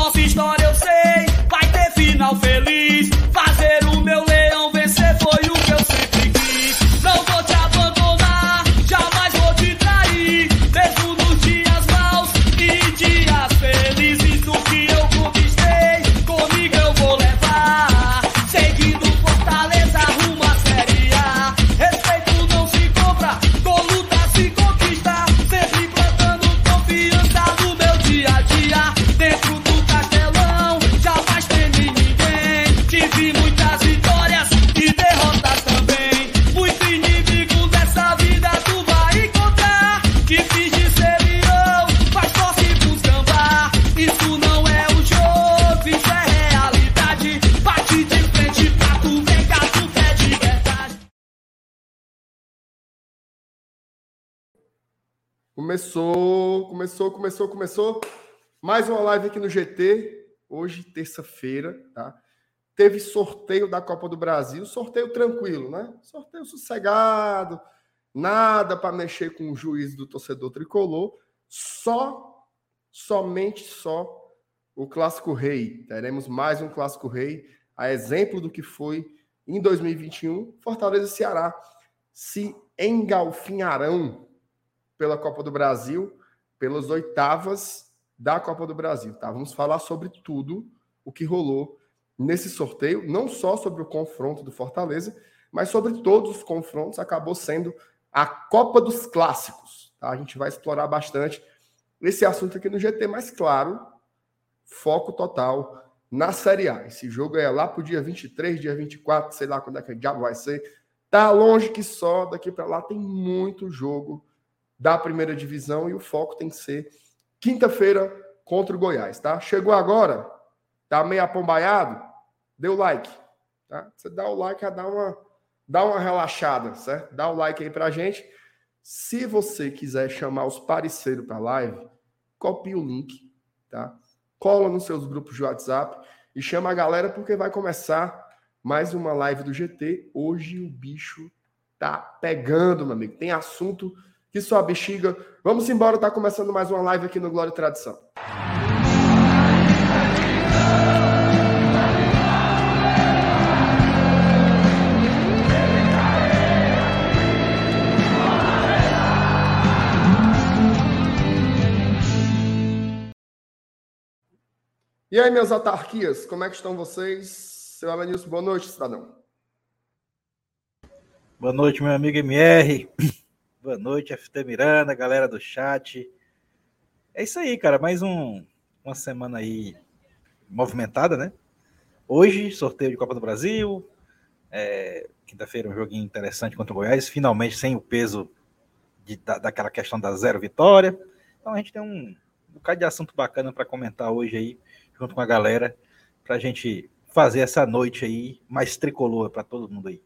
nossa história Começou, começou, começou, começou. Mais uma live aqui no GT. Hoje, terça-feira, tá? Teve sorteio da Copa do Brasil. Sorteio tranquilo, né? Sorteio sossegado. Nada para mexer com o juiz do torcedor tricolor. Só, somente só o Clássico Rei. Teremos mais um Clássico Rei, a exemplo do que foi em 2021. Fortaleza e Ceará se engalfinharão pela Copa do Brasil, pelas oitavas da Copa do Brasil. Tá? Vamos falar sobre tudo o que rolou nesse sorteio, não só sobre o confronto do Fortaleza, mas sobre todos os confrontos. Acabou sendo a Copa dos Clássicos. Tá? A gente vai explorar bastante esse assunto aqui no GT, mas claro, foco total na Série A. Esse jogo é lá para o dia 23, dia 24, sei lá quando é que o diabo vai ser. Tá longe que só, daqui para lá tem muito jogo da primeira divisão e o foco tem que ser quinta-feira contra o Goiás, tá? Chegou agora, tá meio apombaiado, dê o like, tá? Você dá o like, dá uma, dá uma relaxada, certo? Dá o like aí pra gente. Se você quiser chamar os parceiros para live, copie o link, tá? Cola nos seus grupos de WhatsApp e chama a galera porque vai começar mais uma live do GT. Hoje o bicho tá pegando, meu amigo. Tem assunto que só a bexiga. Vamos embora, tá começando mais uma live aqui no Glória e Tradição. E aí, minhas autarquias, como é que estão vocês? Seu Alanilson, boa noite, cidadão. Boa noite, meu amigo MR. Boa noite, FT Miranda, galera do chat. É isso aí, cara. Mais um, uma semana aí movimentada, né? Hoje, sorteio de Copa do Brasil. É, Quinta-feira, um joguinho interessante contra o Goiás. Finalmente, sem o peso de, da, daquela questão da zero vitória. Então, a gente tem um, um bocado de assunto bacana para comentar hoje aí, junto com a galera, para a gente fazer essa noite aí mais tricolor para todo mundo aí.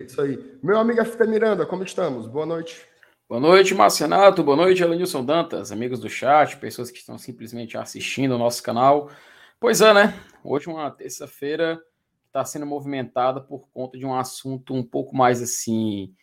Isso aí. Meu amigo FT Miranda, como estamos? Boa noite. Boa noite, Marcenato. Boa noite, Elenilson Dantas, amigos do chat, pessoas que estão simplesmente assistindo o nosso canal. Pois é, né? Hoje, uma terça-feira, está sendo movimentada por conta de um assunto um pouco mais assim,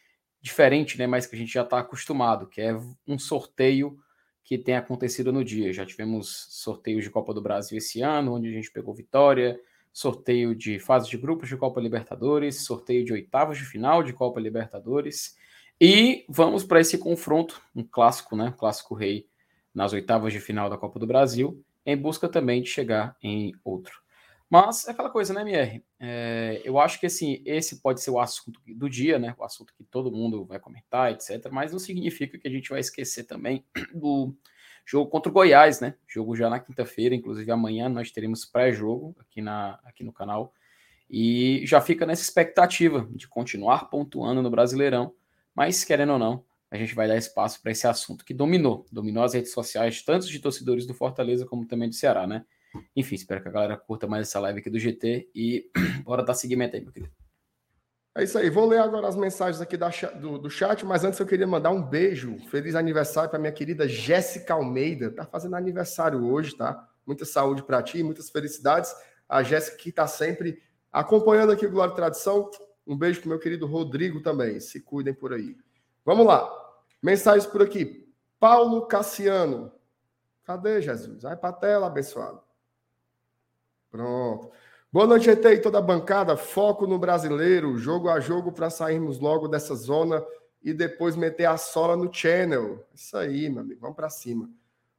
diferente, né? Mas que a gente já está acostumado, que é um sorteio que tem acontecido no dia. Já tivemos sorteios de Copa do Brasil esse ano, onde a gente pegou vitória, sorteio de fase de grupos de Copa Libertadores, sorteio de oitavas de final de Copa Libertadores. E vamos para esse confronto, um clássico, né? Clássico rei nas oitavas de final da Copa do Brasil, em busca também de chegar em outro. Mas é aquela coisa, né, MR? É, eu acho que assim, esse pode ser o assunto do dia, né? O assunto que todo mundo vai comentar, etc. Mas não significa que a gente vai esquecer também do jogo contra o Goiás, né? Jogo já na quinta-feira, inclusive amanhã nós teremos pré-jogo aqui, na, aqui no canal. E já fica nessa expectativa de continuar pontuando no Brasileirão, mas querendo ou não, a gente vai dar espaço para esse assunto que dominou, dominou as redes sociais, tanto de torcedores do Fortaleza como também do Ceará, né? Enfim, espero que a galera curta mais essa live aqui do GT e bora dar seguimento aí, meu querido. É isso aí. Vou ler agora as mensagens aqui da, do, do, chat, mas antes eu queria mandar um beijo, feliz aniversário para minha querida Jéssica Almeida. Tá fazendo aniversário hoje, tá? Muita saúde para ti, muitas felicidades. A Jéssica que está sempre acompanhando aqui o Glória e Tradição. Um beijo para meu querido Rodrigo também. Se cuidem por aí. Vamos lá. Mensagens por aqui. Paulo Cassiano. Cadê Jesus? Vai para a tela, abençoado. Pronto. Boa noite, GT e toda a bancada. Foco no brasileiro, jogo a jogo para sairmos logo dessa zona e depois meter a sola no channel. Isso aí, meu amigo. Vamos para cima.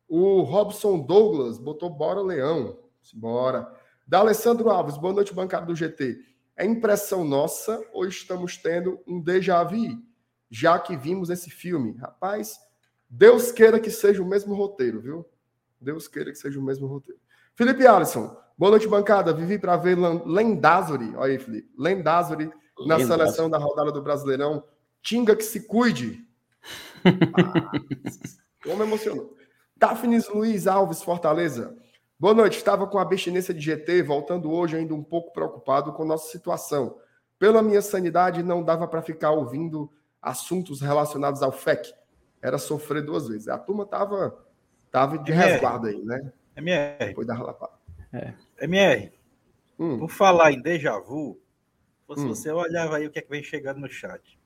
O Robson Douglas botou bora leão. Bora. Da Alessandro Alves, boa noite, bancada do GT. É impressão nossa ou estamos tendo um déjà vu, já que vimos esse filme? Rapaz, Deus queira que seja o mesmo roteiro, viu? Deus queira que seja o mesmo roteiro. Felipe Alisson, boa noite, bancada. Vivi para ver Lendazuri. Olha aí, Felipe. Lendazuri na seleção da rodada do Brasileirão. Tinga que se cuide. Ah, como emocionou. Daphnis Luiz Alves, Fortaleza. Boa noite. Estava com a abstinência de GT, voltando hoje ainda um pouco preocupado com nossa situação. Pela minha sanidade, não dava para ficar ouvindo assuntos relacionados ao FEC. Era sofrer duas vezes. A turma tava, tava de MR. resguardo aí, né? MR. Depois da relapada. É. MR. Hum. Por falar em déjà vu, se hum. você olhava aí o que é que vem chegando no chat.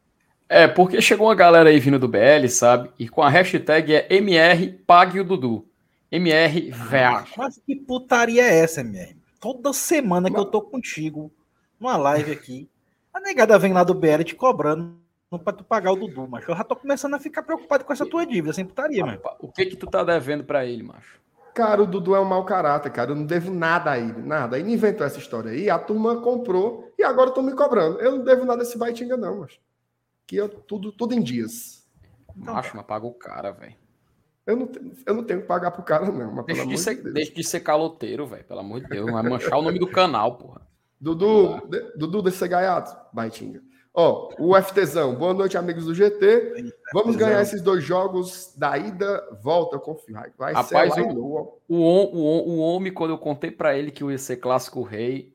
É, porque chegou uma galera aí vindo do BL, sabe? E com a hashtag é MR Pague o Dudu. MR Veacha. Mas que putaria é essa, MR? Toda semana que Mas... eu tô contigo, numa live aqui, a negada vem lá do BL te cobrando pra tu pagar o Dudu, macho. Eu já tô começando a ficar preocupado com essa tua dívida, sem putaria, mano. O que que tu tá devendo pra ele, macho? Cara, o Dudu é um mau caráter, cara. Eu não devo nada a ele, nada. Ele inventou essa história aí, a turma comprou e agora estão me cobrando. Eu não devo nada a esse Baitinga, não, macho. Que eu, tudo, tudo em dias. Macho, mas paga o cara, velho. Eu não, eu não tenho que pagar pro cara, não. Mas deixa, de ser, de deixa de ser caloteiro, velho. Pelo amor de Deus. Vai manchar o nome do canal, porra. Dudu, de, Dudu desse gaiato, Baitinga. Ó, o FTzão. Boa noite, amigos do GT. Vamos ganhar esses dois jogos da ida, volta, confio. Vai Rapaz, ser o, o, o, o homem, quando eu contei para ele que ia ser clássico rei,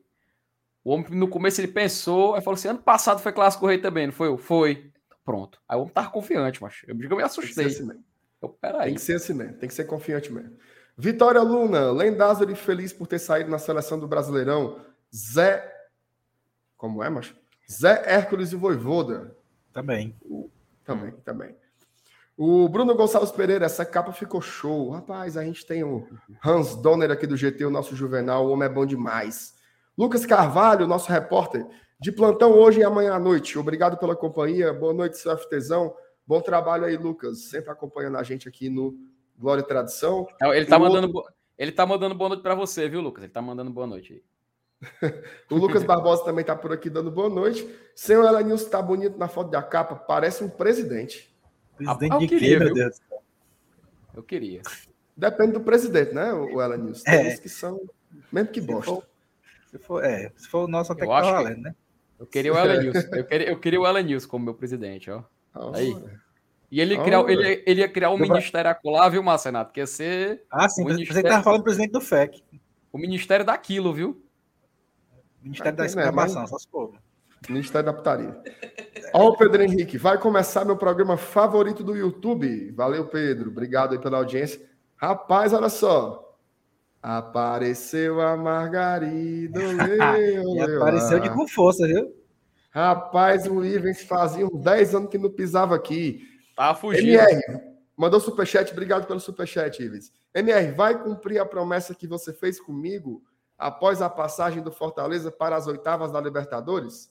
o homem no começo ele pensou, aí falou assim: ano passado foi clássico rei também, não foi? Foi. Pronto. Aí o homem tava confiante, mas eu, eu me assustei. Assim eu, peraí. Tem que ser assim mesmo, tem que ser confiante mesmo. Vitória Luna, Lendázuri feliz por ter saído na seleção do Brasileirão. Zé. Como é, macho? Zé Hércules e Voivoda. Também. O... Também, hum. também. O Bruno Gonçalves Pereira, essa capa ficou show. Rapaz, a gente tem o Hans Donner aqui do GT, o nosso juvenal. O homem é bom demais. Lucas Carvalho, nosso repórter, de plantão hoje e amanhã à noite. Obrigado pela companhia. Boa noite, seu FTzão. Bom trabalho aí, Lucas. Sempre acompanhando a gente aqui no Glória e Tradição. Ele tá, mandando, outro... ele tá mandando boa noite para você, viu, Lucas? Ele tá mandando boa noite aí. o Lucas Barbosa também está por aqui dando boa noite. Senhor Elenilson está bonito na foto da capa, parece um presidente. Presidente ah, de quê, meu Deus? Eu queria. Depende do presidente, né, o Elenilson? Tem é. que são, mesmo que bosta. Se for, é, se for o nosso até que tá valendo, né? Eu queria o Elenilson. eu, queria, eu queria o Elenilson como meu presidente, ó. Oh, Aí. E ele, oh, criar, ele, ele ia criar um ministério acolá, viu, Marcenato? Que ia ser. Ah, sim, ministério... você estava falando presidente do FEC. O ministério daquilo, viu? Ministério da né, Exclamação, mas... essas coisas. Ministério da Putaria. Ó, o Pedro Henrique, vai começar meu programa favorito do YouTube. Valeu, Pedro. Obrigado aí pela audiência. Rapaz, olha só. Apareceu a Margarida. e apareceu de com força, viu? Rapaz, o Ivens fazia uns 10 anos que não pisava aqui. Tá fugindo. MR, mandou superchat. Obrigado pelo superchat, Ivens. MR, vai cumprir a promessa que você fez comigo após a passagem do Fortaleza para as oitavas da Libertadores?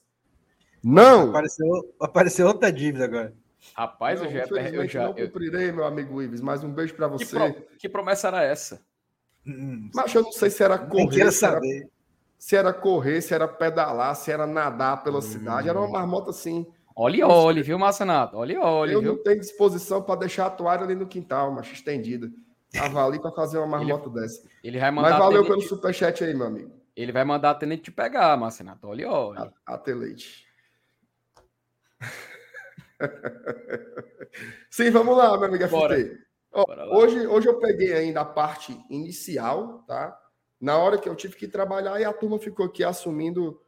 Não! Apareceu, apareceu outra dívida agora. Rapaz, não, eu já, eu já não cumprirei, meu amigo Ives, mas um beijo para você. Que, pro, que, promessa era essa? Hum, mas eu não sei se era correr, se era, se era, correr, se era pedalar, se era nadar pela hum. cidade. Era uma marmota assim. Olhe, olhe, viu, Marcenato? Olhe, olhe. Eu viu? não tenho disposição para deixar a toalha ali no quintal, mas estendida. Tava ali para fazer uma marmota ele, dessa. Ele vai mandar Mas valeu pelo superchat aí, meu amigo. Ele vai mandar a Tenente te pegar, Marcenato. Olha, olha. A, a. Sim, vamos lá, meu amigo Bora. FT. Ó, hoje, hoje eu peguei ainda a parte inicial, tá? Na hora que eu tive que trabalhar e a turma ficou aqui assumindo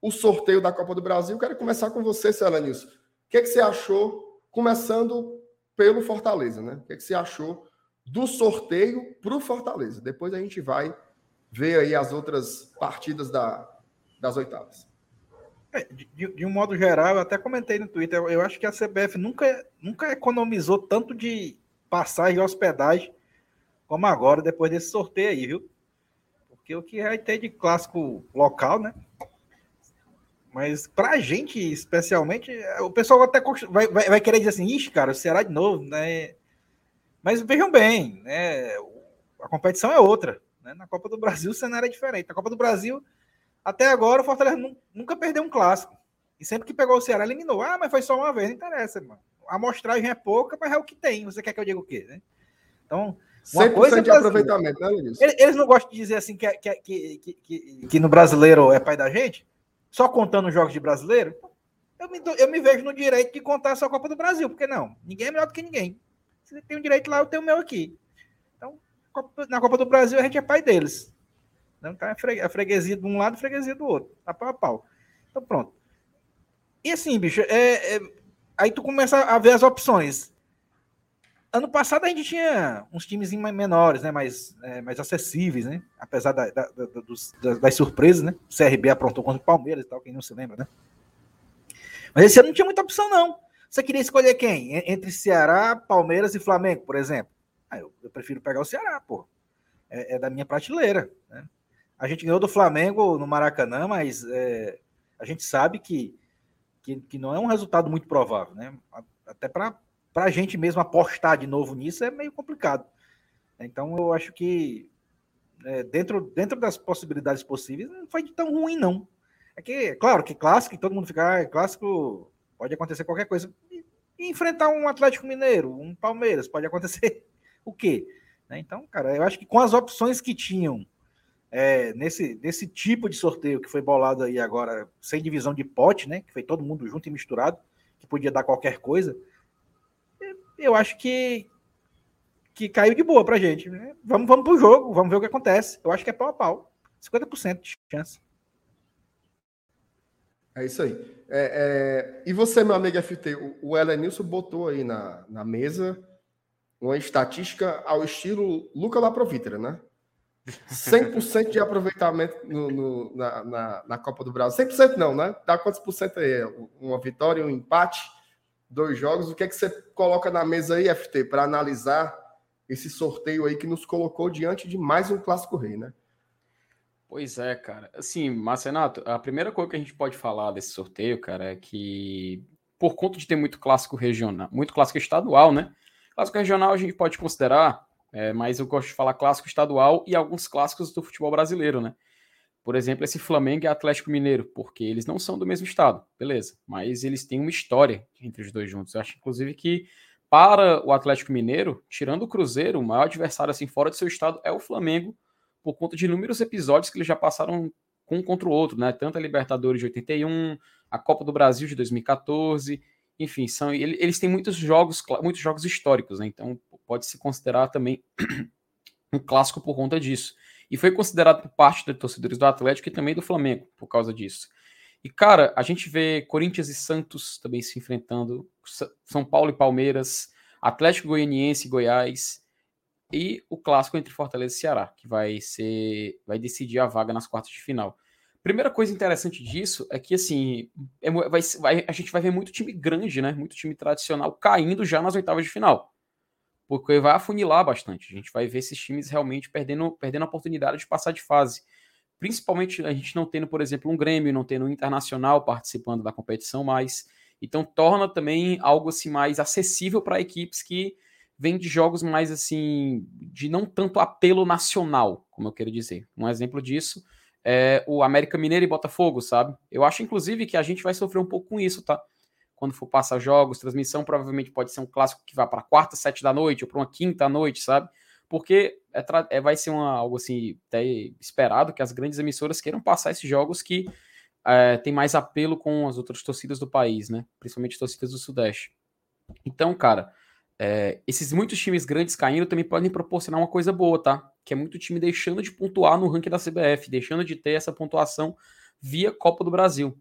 o sorteio da Copa do Brasil. Quero começar com você, Celanilson. O que, é que você achou, começando pelo Fortaleza, né? O que, é que você achou do sorteio para o Fortaleza. Depois a gente vai ver aí as outras partidas da, das oitavas. É, de, de, um modo geral, eu até comentei no Twitter, eu, acho que a CBF nunca, nunca economizou tanto de passagem e hospedagem como agora, depois desse sorteio aí, viu? Porque o que vai ter de clássico local, né? Mas pra gente, especialmente, o pessoal até vai, vai, vai querer dizer assim, ixi, cara, o Ceará de novo, né? Mas vejam bem, né? A competição é outra. Né? Na Copa do Brasil o cenário é diferente. Na Copa do Brasil, até agora, o Fortaleza nunca perdeu um clássico. E sempre que pegou o Ceará, eliminou. Ah, mas foi só uma vez, não interessa, mano. A amostragem é pouca, mas é o que tem. Você quer que eu diga o quê, né? Então, uma coisa é de aproveitamento, né, Luiz? Eles não gostam de dizer assim que, que, que, que, que no brasileiro é pai da gente, só contando os jogos de brasileiro, eu me, eu me vejo no direito de contar só a Copa do Brasil, porque não? Ninguém é melhor do que ninguém. Você tem um direito lá, eu tenho o meu aqui. Então, na Copa do Brasil, a gente é pai deles. Então, é a freguesia de um lado e freguesia do outro. Tá pau a pau. Então, pronto. E assim, bicho, é, é, aí tu começa a ver as opções. Ano passado a gente tinha uns times menores, né? Mais, é, mais acessíveis, né? Apesar da, da, da, dos, das surpresas, né? O CRB aprontou contra o Palmeiras e tal, quem não se lembra, né? Mas esse ano não tinha muita opção, não. Você queria escolher quem? Entre Ceará, Palmeiras e Flamengo, por exemplo? Ah, eu, eu, prefiro pegar o Ceará, pô. É, é, da minha prateleira. Né? A gente ganhou do Flamengo no Maracanã, mas é, a gente sabe que, que, que, não é um resultado muito provável, né? Até para a gente mesmo apostar de novo nisso é meio complicado. Então eu acho que é, dentro, dentro das possibilidades possíveis não foi tão ruim, não. É que, claro, que clássico, todo mundo fica, ah, clássico, pode acontecer qualquer coisa. E, enfrentar um Atlético Mineiro, um Palmeiras, pode acontecer o quê? Né? Então, cara, eu acho que com as opções que tinham é, nesse, nesse tipo de sorteio que foi bolado aí agora, sem divisão de pote, né? Que foi todo mundo junto e misturado, que podia dar qualquer coisa eu acho que que caiu de boa pra gente. Né? Vamos, vamos pro jogo, vamos ver o que acontece. Eu acho que é pau a pau. 50% de chance. É isso aí. É, é... E você, meu amigo FT, o, o Elenilson botou aí na, na mesa uma estatística ao estilo Luca Laprovitra, né? 100% de aproveitamento no, no, na, na, na, Copa do Brasil. 100% não, né? Dá quantos por cento aí? Uma vitória, um empate? dois jogos. O que é que você coloca na mesa aí, FT, para analisar esse sorteio aí que nos colocou diante de mais um clássico rei, né? Pois é, cara. Assim, Marcenato, a primeira coisa que a gente pode falar desse sorteio, cara, é que por conta de ter muito clássico regional, muito clássico estadual, né? Clássico regional a gente pode considerar, é, mas eu gosto de falar clássico estadual e alguns clássicos do futebol brasileiro, né? por exemplo, esse Flamengo e Atlético Mineiro, porque eles não são do mesmo estado, beleza, mas eles têm uma história entre os dois juntos. Eu acho, inclusive, que para o Atlético Mineiro, tirando o Cruzeiro, o maior adversário assim fora do seu estado é o Flamengo, por conta de inúmeros episódios que eles já passaram um contra o outro, né? Tanto a Libertadores de 81, a Copa do Brasil de 2014, enfim, são eles têm muitos jogos, muitos jogos históricos, né? Então pode se considerar também um clássico por conta disso e foi considerado por parte dos torcedores do Atlético e também do Flamengo por causa disso. E, cara, a gente vê Corinthians e Santos também se enfrentando, São Paulo e Palmeiras, Atlético Goianiense e Goiás, e o clássico entre Fortaleza e Ceará, que vai ser vai decidir a vaga nas quartas de final. Primeira coisa interessante disso é que assim é, vai, vai, a gente vai ver muito time grande, né? Muito time tradicional caindo já nas oitavas de final porque vai afunilar bastante. A gente vai ver esses times realmente perdendo, perdendo a oportunidade de passar de fase. Principalmente a gente não tendo, por exemplo, um Grêmio, não tendo um Internacional participando da competição mais. Então torna também algo assim mais acessível para equipes que vêm de jogos mais assim, de não tanto apelo nacional, como eu quero dizer. Um exemplo disso é o América Mineiro e Botafogo, sabe? Eu acho, inclusive, que a gente vai sofrer um pouco com isso, tá? quando for passar jogos, transmissão provavelmente pode ser um clássico que vá para quarta, sete da noite, ou para uma quinta noite, sabe? Porque é, é, vai ser uma, algo assim, até esperado que as grandes emissoras queiram passar esses jogos que é, tem mais apelo com as outras torcidas do país, né? Principalmente torcidas do Sudeste. Então, cara, é, esses muitos times grandes caindo também podem proporcionar uma coisa boa, tá? Que é muito time deixando de pontuar no ranking da CBF, deixando de ter essa pontuação via Copa do Brasil.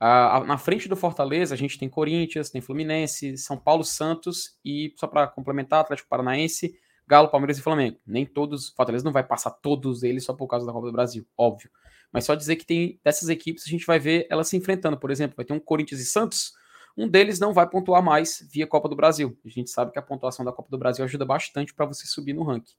Uh, na frente do Fortaleza, a gente tem Corinthians, tem Fluminense, São Paulo, Santos e, só para complementar, Atlético Paranaense, Galo, Palmeiras e Flamengo. Nem todos, Fortaleza não vai passar todos eles só por causa da Copa do Brasil, óbvio. Mas só dizer que tem dessas equipes, a gente vai ver elas se enfrentando. Por exemplo, vai ter um Corinthians e Santos, um deles não vai pontuar mais via Copa do Brasil. A gente sabe que a pontuação da Copa do Brasil ajuda bastante para você subir no ranking.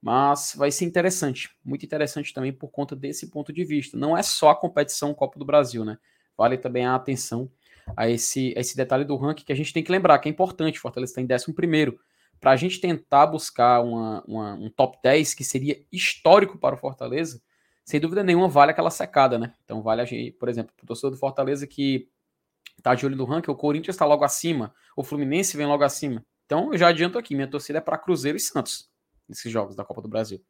Mas vai ser interessante, muito interessante também por conta desse ponto de vista. Não é só a competição Copa do Brasil, né? Vale também a atenção a esse, a esse detalhe do ranking que a gente tem que lembrar, que é importante. Fortaleza está em 11 para a gente tentar buscar uma, uma, um top 10 que seria histórico para o Fortaleza, sem dúvida nenhuma vale aquela secada, né? Então vale a gente, por exemplo, o torcedor do Fortaleza que tá de olho no ranking, o Corinthians está logo acima, o Fluminense vem logo acima. Então eu já adianto aqui, minha torcida é para Cruzeiro e Santos nesses jogos da Copa do Brasil.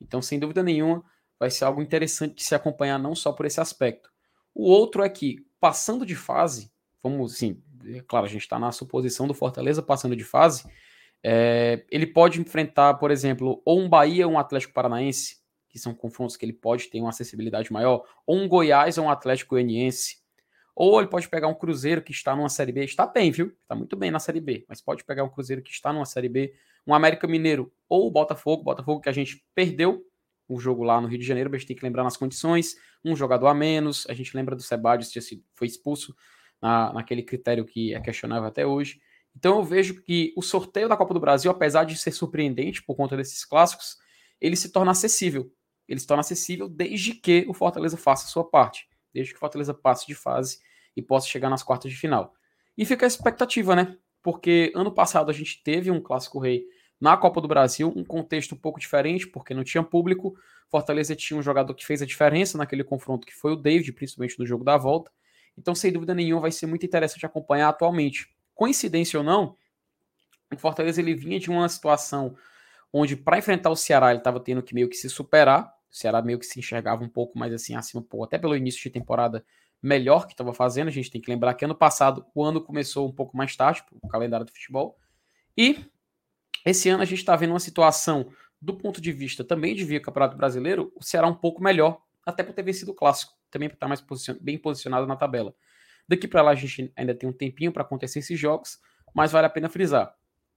Então, sem dúvida nenhuma, vai ser algo interessante de se acompanhar não só por esse aspecto. O outro é que, passando de fase, vamos sim, é claro, a gente está na suposição do Fortaleza passando de fase, é, ele pode enfrentar, por exemplo, ou um Bahia ou um Atlético Paranaense, que são confrontos que ele pode ter uma acessibilidade maior, ou um Goiás ou um Atlético Goianiense, ou ele pode pegar um Cruzeiro que está numa Série B, está bem, viu? Está muito bem na Série B, mas pode pegar um Cruzeiro que está numa Série B, um América Mineiro ou o Botafogo, Botafogo que a gente perdeu o jogo lá no Rio de Janeiro, mas a gente tem que lembrar nas condições, um jogador a menos, a gente lembra do Sebadios que foi expulso na, naquele critério que é questionável até hoje. Então eu vejo que o sorteio da Copa do Brasil, apesar de ser surpreendente por conta desses clássicos, ele se torna acessível. Ele se torna acessível desde que o Fortaleza faça a sua parte desde que o Fortaleza passe de fase e possa chegar nas quartas de final. E fica a expectativa, né? Porque ano passado a gente teve um clássico rei na Copa do Brasil, um contexto um pouco diferente, porque não tinha público. Fortaleza tinha um jogador que fez a diferença naquele confronto, que foi o David, principalmente no jogo da volta. Então, sem dúvida nenhuma, vai ser muito interessante acompanhar atualmente. Coincidência ou não, o Fortaleza ele vinha de uma situação onde, para enfrentar o Ceará, ele estava tendo que meio que se superar. O Ceará meio que se enxergava um pouco mais assim acima, pô, até pelo início de temporada melhor que estava fazendo. A gente tem que lembrar que ano passado o ano começou um pouco mais tarde, tipo, o calendário do futebol. E esse ano a gente está vendo uma situação, do ponto de vista também de via Campeonato Brasileiro, o Ceará um pouco melhor, até por ter vencido o clássico, também por estar mais posicion bem posicionado na tabela. Daqui para lá a gente ainda tem um tempinho para acontecer esses jogos, mas vale a pena frisar.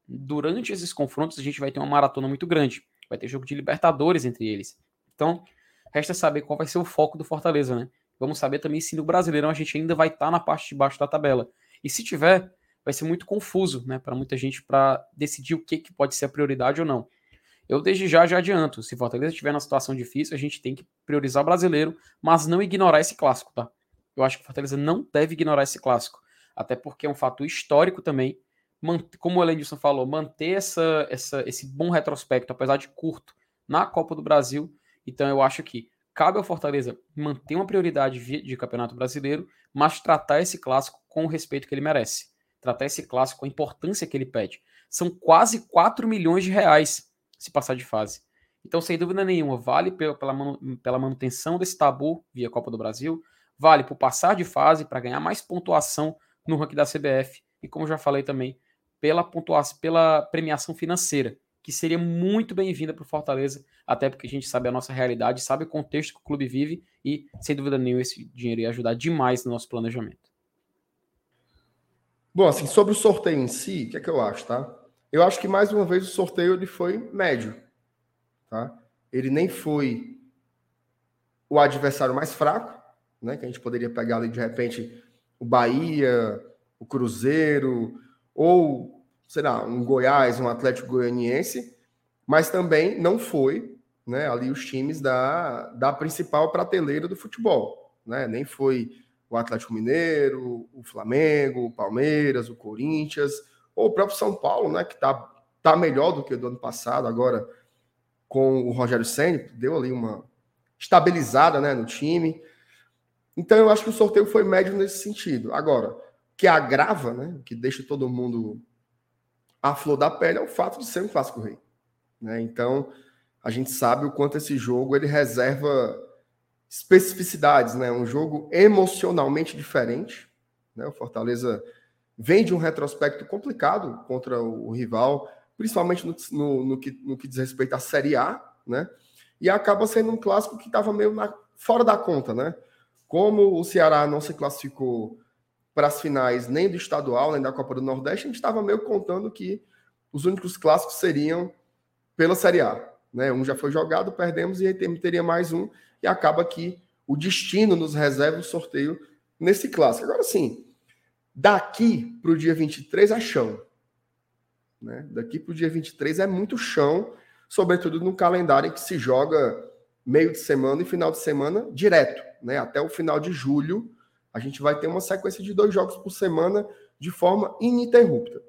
Durante esses confrontos a gente vai ter uma maratona muito grande. Vai ter jogo de Libertadores entre eles. Então, resta saber qual vai ser o foco do Fortaleza, né? Vamos saber também se no Brasileirão a gente ainda vai estar tá na parte de baixo da tabela. E se tiver, vai ser muito confuso, né, para muita gente para decidir o que, que pode ser a prioridade ou não. Eu desde já já adianto, se Fortaleza estiver na situação difícil, a gente tem que priorizar o brasileiro, mas não ignorar esse clássico, tá? Eu acho que Fortaleza não deve ignorar esse clássico, até porque é um fato histórico também. Como o Elenilson falou, manter essa, essa, esse bom retrospecto, apesar de curto, na Copa do Brasil então eu acho que cabe ao Fortaleza manter uma prioridade de Campeonato Brasileiro, mas tratar esse clássico com o respeito que ele merece. Tratar esse clássico com a importância que ele pede. São quase 4 milhões de reais se passar de fase. Então, sem dúvida nenhuma, vale pela, manutenção desse tabu via Copa do Brasil, vale por passar de fase para ganhar mais pontuação no ranking da CBF e, como já falei também, pela pontuação, pela premiação financeira que seria muito bem-vinda para o Fortaleza, até porque a gente sabe a nossa realidade, sabe o contexto que o clube vive e, sem dúvida nenhuma, esse dinheiro ia ajudar demais no nosso planejamento. Bom, assim, sobre o sorteio em si, o que é que eu acho, tá? Eu acho que, mais uma vez, o sorteio ele foi médio, tá? Ele nem foi o adversário mais fraco, né? Que a gente poderia pegar ali, de repente, o Bahia, o Cruzeiro, ou sei lá, um Goiás, um Atlético Goianiense, mas também não foi né, ali os times da, da principal prateleira do futebol. Né? Nem foi o Atlético Mineiro, o Flamengo, o Palmeiras, o Corinthians, ou o próprio São Paulo, né, que está tá melhor do que o do ano passado, agora com o Rogério Senna, deu ali uma estabilizada né, no time. Então eu acho que o sorteio foi médio nesse sentido. Agora, que agrava, né, que deixa todo mundo a flor da pele é o fato de ser um clássico rei. Né? Então, a gente sabe o quanto esse jogo ele reserva especificidades, né? Um jogo emocionalmente diferente. Né? O Fortaleza vem de um retrospecto complicado contra o rival, principalmente no, no, no, que, no que diz respeito à Série A, né? E acaba sendo um clássico que estava meio na, fora da conta, né? Como o Ceará não se classificou para as finais nem do estadual, nem da Copa do Nordeste, a gente estava meio contando que os únicos clássicos seriam pela Série A. Né? Um já foi jogado, perdemos e aí teria mais um, e acaba que o destino nos reserva o sorteio nesse clássico. Agora sim, daqui para o dia 23 é chão. Né? Daqui para o dia 23 é muito chão, sobretudo no calendário em que se joga meio de semana e final de semana direto, né? Até o final de julho, a gente vai ter uma sequência de dois jogos por semana de forma ininterrupta.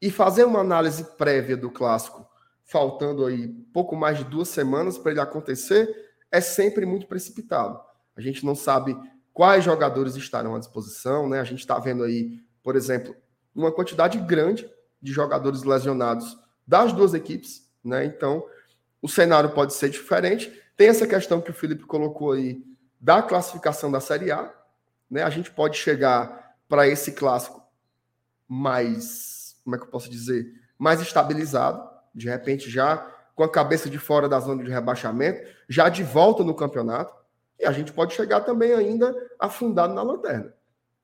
E fazer uma análise prévia do clássico, faltando aí pouco mais de duas semanas para ele acontecer, é sempre muito precipitado. A gente não sabe quais jogadores estarão à disposição, né? A gente está vendo aí, por exemplo, uma quantidade grande de jogadores lesionados das duas equipes, né? Então, o cenário pode ser diferente. Tem essa questão que o Felipe colocou aí da classificação da Série A, né? A gente pode chegar para esse clássico mais, como é que eu posso dizer, mais estabilizado, de repente já com a cabeça de fora da zona de rebaixamento, já de volta no campeonato, e a gente pode chegar também ainda afundado na lanterna.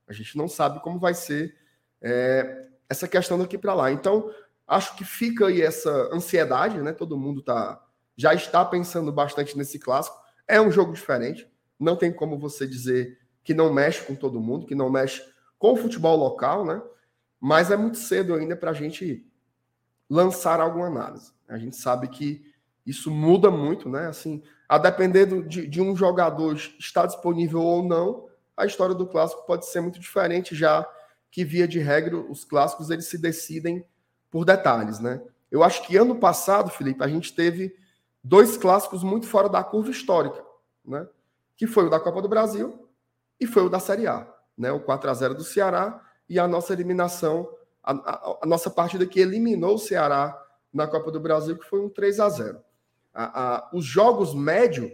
A gente não sabe como vai ser é, essa questão daqui para lá. Então, acho que fica aí essa ansiedade, né? Todo mundo tá, já está pensando bastante nesse clássico. É um jogo diferente, não tem como você dizer que não mexe com todo mundo, que não mexe com o futebol local, né? Mas é muito cedo ainda para a gente lançar alguma análise. A gente sabe que isso muda muito, né? Assim, a depender de, de um jogador estar disponível ou não, a história do clássico pode ser muito diferente, já que via de regra os clássicos eles se decidem por detalhes, né? Eu acho que ano passado, Felipe, a gente teve dois clássicos muito fora da curva histórica, né? Que foi o da Copa do Brasil e foi o da Série A, né? O 4 a 0 do Ceará e a nossa eliminação a, a, a, nossa partida que eliminou o Ceará na Copa do Brasil, que foi um 3 a 0 a, Os jogos médios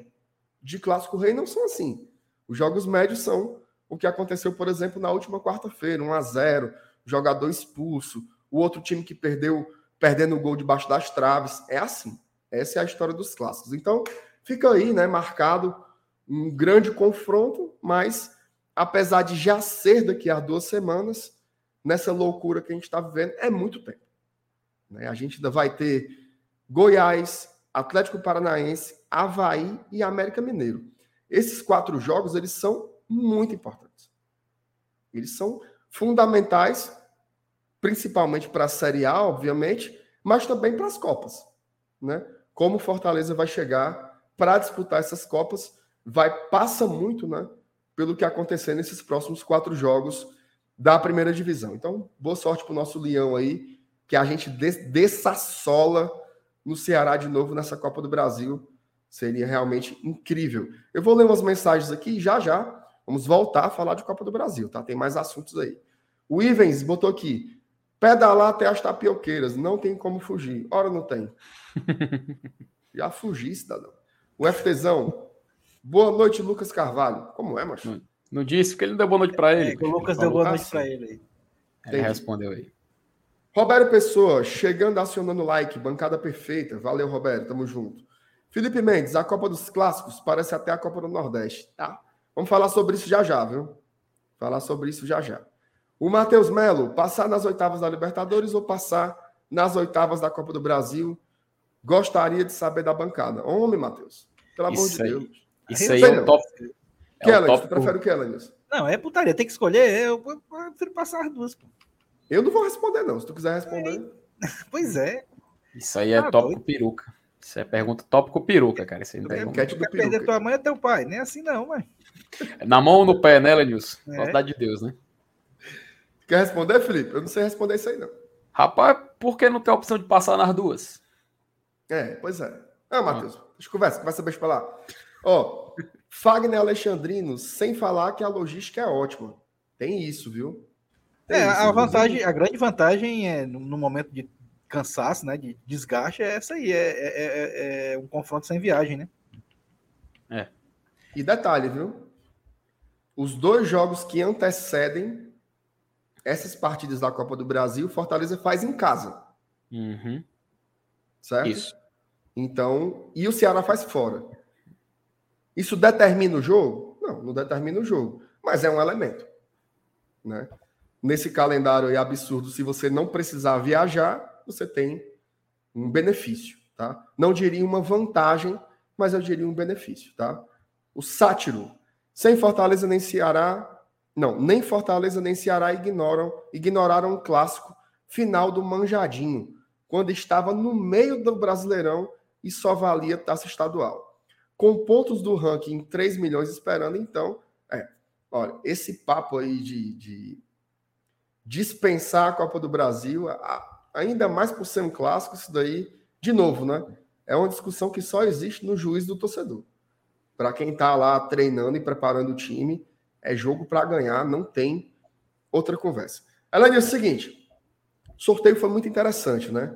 de Clássico Rei não são assim. Os jogos médios são o que aconteceu, por exemplo, na última quarta-feira, 1 a 0 jogador expulso, o outro time que perdeu perdendo o gol debaixo das traves. É assim. Essa é a história dos clássicos. Então, fica aí, né, marcado um grande confronto, mas apesar de já ser daqui a duas semanas, nessa loucura que a gente está vivendo é muito tempo. Né? A gente ainda vai ter Goiás, Atlético Paranaense, Havaí e América Mineiro. Esses quatro jogos eles são muito importantes. Eles são fundamentais, principalmente para a Série A, obviamente, mas também para as Copas. Né? Como Fortaleza vai chegar para disputar essas Copas, vai passa muito né, pelo que acontecer nesses próximos quatro jogos da primeira divisão. Então, boa sorte para o nosso Leão aí, que a gente desça sola no Ceará de novo nessa Copa do Brasil. Seria realmente incrível. Eu vou ler umas mensagens aqui já já vamos voltar a falar de Copa do Brasil, tá? Tem mais assuntos aí. O Ivens botou aqui: pedalar até as tapioqueiras, não tem como fugir. Ora, não tem. já fugi, cidadão. O FTzão, boa noite, Lucas Carvalho. Como é, macho? Não disse porque ele não deu boa noite para ele. É, o Lucas deu boa noite para ele aí. Ele respondeu aí. Roberto Pessoa, chegando, acionando like, bancada perfeita. Valeu, Roberto, tamo junto. Felipe Mendes, a Copa dos Clássicos parece até a Copa do Nordeste, tá? Vamos falar sobre isso já já, viu? Falar sobre isso já já. O Matheus Melo, passar nas oitavas da Libertadores ou passar nas oitavas da Copa do Brasil? Gostaria de saber da bancada. Homem, Matheus, pelo amor de aí, Deus. Isso aí é um top, é Kelly, um tu prefere o que, Elenilson? Não, é putaria, tem que escolher. Eu, eu, eu prefiro passar as duas. Pô. Eu não vou responder, não. Se tu quiser responder. É. Pois é. Isso aí é ah, tópico doido. peruca. Isso é pergunta tópico peruca, cara. Isso aí não é, tem quer perder tua mãe é teu pai. Nem assim não, mano. Na mão ou no pé, né, Lenilson? É. Vontade de Deus, né? Quer responder, Felipe? Eu não sei responder isso aí, não. Rapaz, por que não tem a opção de passar nas duas? É, pois é. Ah, Matheus, ah. deixa eu conversa, conversa beijo pra lá. Ó, Fagner Alexandrino, sem falar que a logística é ótima. Tem isso, viu? Tem é, isso, a vantagem, a grande vantagem é no, momento de cansaço, né, de desgaste, é essa aí, é, é, é, é um confronto sem viagem, né? É. E detalhe, viu? Os dois jogos que antecedem essas partidas da Copa do Brasil, Fortaleza faz em casa. Uhum. Certo? Isso. Então, e o Ceará faz fora. Isso determina o jogo? Não, não determina o jogo, mas é um elemento. Né? Nesse calendário absurdo, se você não precisar viajar, você tem um benefício. Tá? Não diria uma vantagem, mas eu diria um benefício. Tá? O Sátiro, sem Fortaleza nem Ceará, não, nem Fortaleza nem Ceará ignoram, ignoraram o clássico final do Manjadinho. quando estava no meio do Brasileirão e só valia taça estadual. Com pontos do ranking 3 milhões esperando, então, é, olha, esse papo aí de, de dispensar a Copa do Brasil, ainda mais por ser um clássico, isso daí, de novo, né? É uma discussão que só existe no juiz do torcedor. Para quem está lá treinando e preparando o time, é jogo para ganhar, não tem outra conversa. Ela diz o seguinte: o sorteio foi muito interessante, né?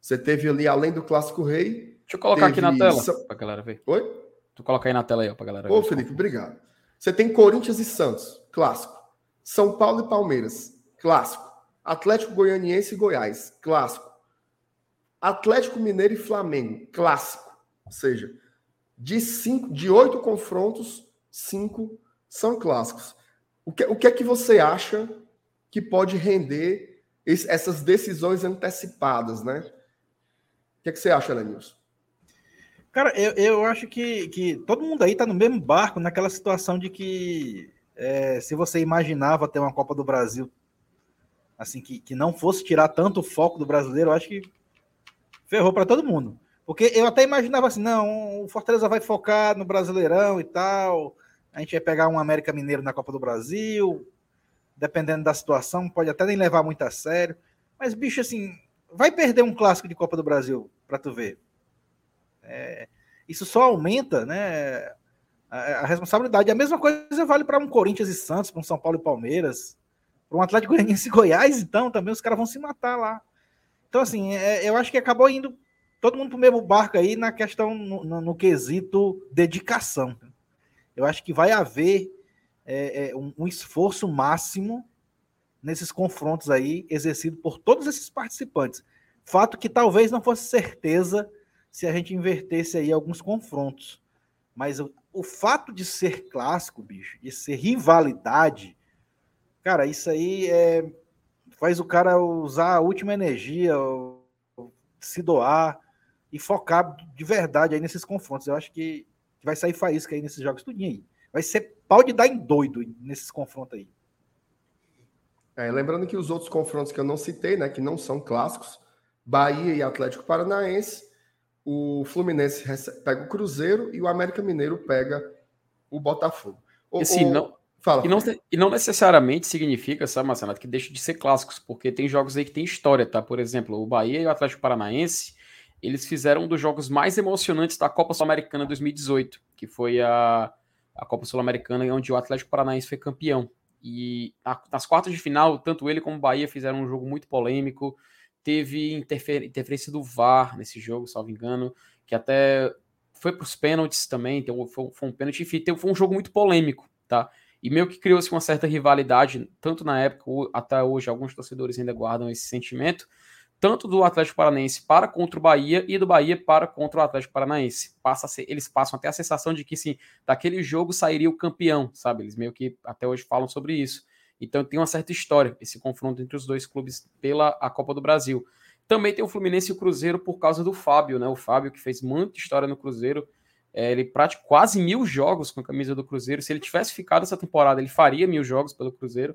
Você teve ali, além do Clássico Rei. Deixa eu colocar aqui na tela para a galera ver. Oi? Tu coloca aí na tela aí para a galera. Ô, Felipe, obrigado. Você tem Corinthians e Santos, clássico. São Paulo e Palmeiras, clássico. Atlético Goianiense e Goiás, clássico. Atlético Mineiro e Flamengo, clássico. Ou seja, de cinco, de oito confrontos, cinco são clássicos. O que, o que é que você acha que pode render esse, essas decisões antecipadas, né? O que, é que você acha, Lenilson? Cara, eu, eu acho que, que todo mundo aí está no mesmo barco, naquela situação de que é, se você imaginava ter uma Copa do Brasil assim que, que não fosse tirar tanto o foco do brasileiro, eu acho que ferrou para todo mundo. Porque eu até imaginava assim, não, o Fortaleza vai focar no Brasileirão e tal, a gente vai pegar um América Mineiro na Copa do Brasil, dependendo da situação, pode até nem levar muito a sério. Mas, bicho, assim, vai perder um clássico de Copa do Brasil para tu ver. É, isso só aumenta, né? A, a, responsabilidade. A mesma coisa vale para um Corinthians e Santos, para um São Paulo e Palmeiras, para um Atlético Goianiense e Goiás, então, também os caras vão se matar lá. Então, assim, é, eu acho que acabou indo todo mundo para o mesmo barco aí na questão, no, no, no, quesito dedicação. Eu acho que vai haver é, é, um, um, esforço máximo nesses confrontos aí, exercido por todos esses participantes. Fato que talvez não fosse certeza se a gente invertesse aí alguns confrontos. Mas o, o fato de ser clássico, bicho, de ser rivalidade, cara, isso aí é, faz o cara usar a última energia, se doar e focar de verdade aí nesses confrontos. Eu acho que vai sair faísca aí nesses jogos tudinho aí. Vai ser pau de dar em doido nesses confrontos aí. É, lembrando que os outros confrontos que eu não citei, né, que não são clássicos, Bahia e Atlético Paranaense, o Fluminense pega o Cruzeiro e o América Mineiro pega o Botafogo. O, assim, não, Fala, e, não, e não necessariamente significa, sabe, Marcelo, que deixa de ser clássicos, porque tem jogos aí que tem história, tá? Por exemplo, o Bahia e o Atlético Paranaense, eles fizeram um dos jogos mais emocionantes da Copa Sul-Americana 2018, que foi a, a Copa Sul-Americana onde o Atlético Paranaense foi campeão. E nas quartas de final, tanto ele como o Bahia fizeram um jogo muito polêmico. Teve interfer interferência do VAR nesse jogo, salvo engano, que até foi para os pênaltis também. Então foi, foi um pênalti, enfim, foi um jogo muito polêmico, tá? E meio que criou-se uma certa rivalidade, tanto na época até hoje, alguns torcedores ainda guardam esse sentimento, tanto do Atlético Paranaense para contra o Bahia e do Bahia para contra o Atlético Paranaense. Passa ser, eles passam até a sensação de que sim, daquele jogo sairia o campeão, sabe? Eles meio que até hoje falam sobre isso. Então tem uma certa história esse confronto entre os dois clubes pela a Copa do Brasil. Também tem o Fluminense e o Cruzeiro por causa do Fábio, né? O Fábio que fez muita história no Cruzeiro. É, ele praticou quase mil jogos com a camisa do Cruzeiro. Se ele tivesse ficado essa temporada, ele faria mil jogos pelo Cruzeiro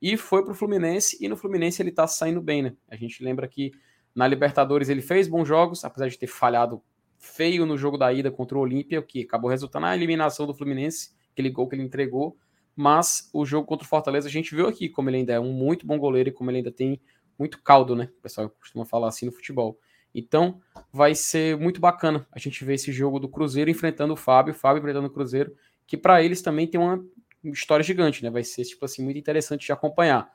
e foi para o Fluminense, e no Fluminense ele está saindo bem, né? A gente lembra que na Libertadores ele fez bons jogos, apesar de ter falhado feio no jogo da ida contra o Olímpia, que acabou resultando na eliminação do Fluminense, aquele gol que ele entregou. Mas o jogo contra o Fortaleza a gente viu aqui como ele ainda é um muito bom goleiro e como ele ainda tem muito caldo, né? O pessoal costuma falar assim no futebol. Então vai ser muito bacana a gente ver esse jogo do Cruzeiro enfrentando o Fábio, o Fábio enfrentando o Cruzeiro, que para eles também tem uma história gigante, né? Vai ser, tipo assim, muito interessante de acompanhar.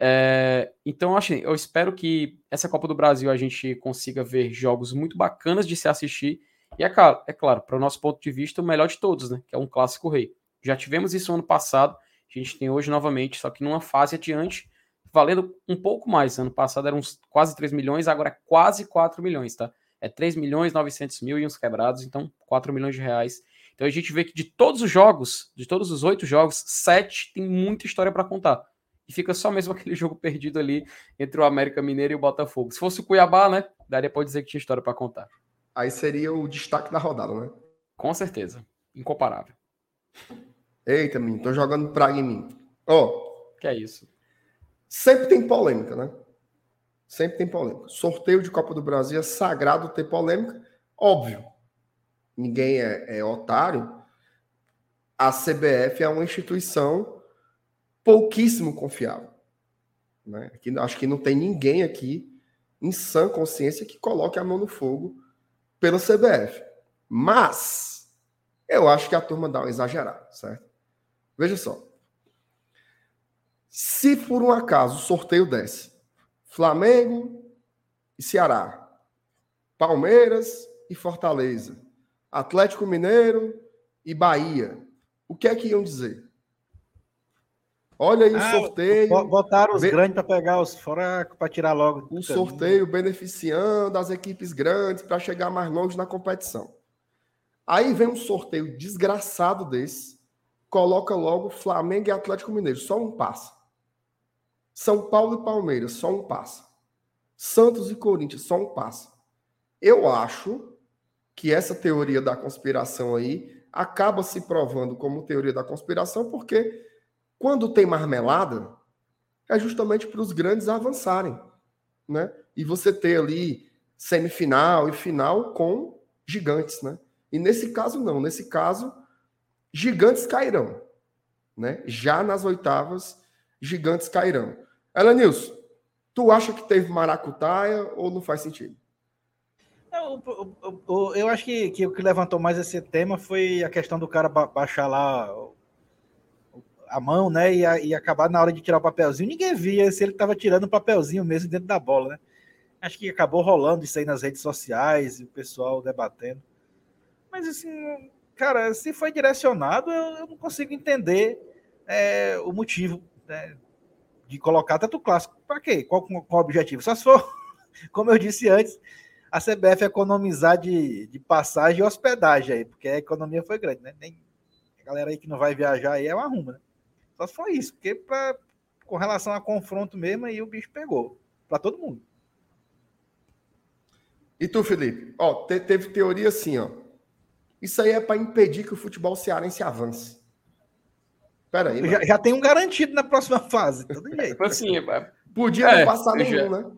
É, então, assim, eu espero que essa Copa do Brasil a gente consiga ver jogos muito bacanas de se assistir. E é claro, é claro para o nosso ponto de vista, o melhor de todos, né? Que é um clássico rei. Já tivemos isso ano passado, a gente tem hoje novamente, só que numa fase adiante, valendo um pouco mais. Ano passado eram uns quase 3 milhões, agora é quase 4 milhões, tá? É 3 milhões 900 mil e uns quebrados, então 4 milhões de reais então a gente vê que de todos os jogos, de todos os oito jogos, sete tem muita história para contar. E fica só mesmo aquele jogo perdido ali entre o América Mineiro e o Botafogo. Se fosse o Cuiabá, né? Daria para dizer que tinha história para contar. Aí seria o destaque da rodada, né? Com certeza. Incomparável. Eita, mim, tô jogando praga em mim. Ó. Oh, que é isso? Sempre tem polêmica, né? Sempre tem polêmica. Sorteio de Copa do Brasil é sagrado ter polêmica, óbvio. Ninguém é, é otário. A CBF é uma instituição pouquíssimo confiável. Né? Aqui, acho que não tem ninguém aqui em sã consciência que coloque a mão no fogo pela CBF. Mas eu acho que a turma dá um exagerado, certo? Veja só. Se por um acaso o sorteio desce Flamengo e Ceará, Palmeiras e Fortaleza, Atlético Mineiro e Bahia, o que é que iam dizer? Olha aí ah, o sorteio. Botaram os grandes para pegar os fracos, para tirar logo. O sorteio beneficiando as equipes grandes para chegar mais longe na competição. Aí vem um sorteio desgraçado desse, coloca logo Flamengo e Atlético Mineiro, só um passa. São Paulo e Palmeiras, só um passa. Santos e Corinthians, só um passa. Eu acho que essa teoria da conspiração aí acaba se provando como teoria da conspiração, porque quando tem marmelada, é justamente para os grandes avançarem, né? E você ter ali semifinal e final com gigantes, né? E nesse caso não, nesse caso gigantes cairão, né? Já nas oitavas, gigantes cairão. Elenilson, tu acha que teve maracutaia ou não faz sentido? Eu, eu, eu, eu acho que, que o que levantou mais esse tema foi a questão do cara baixar lá a mão, né? E, e acabar na hora de tirar o papelzinho, ninguém via se ele estava tirando o papelzinho mesmo dentro da bola, né? Acho que acabou rolando isso aí nas redes sociais o pessoal debatendo. Mas assim, cara, se foi direcionado, eu, eu não consigo entender é, o motivo né, de colocar tanto clássico. Para quê? Qual, o objetivo? Só se for, como eu disse antes, a CBF economizar de, de passagem e hospedagem aí, porque a economia foi grande, né? Nem, a galera aí que não vai viajar aí é uma arruma, né? Só foi isso, porque pra, com relação a confronto mesmo, aí o bicho pegou. Para todo mundo. E tu, Felipe? Ó, te, teve teoria assim, ó. Isso aí é para impedir que o futebol cearense avance. Pera aí. Já, já, tem um garantido na próxima fase, todo jeito. Tipo assim, Podia é, não passar nenhum, já, né?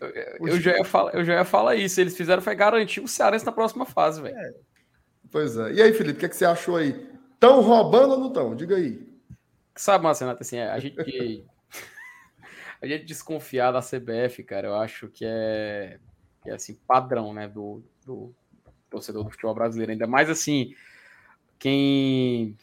Eu, eu, já ia falar, eu já ia falar isso. Eles fizeram foi garantir o Cearense na próxima fase, velho. É. Pois é. E aí, Felipe, o que, é que você achou aí? Estão roubando ou não estão? Diga aí. Sabe, Marcenato, assim, a gente. a gente desconfiar da CBF, cara, eu acho que é, é assim, padrão, né, do, do torcedor do futebol brasileiro. Ainda mais assim, quem,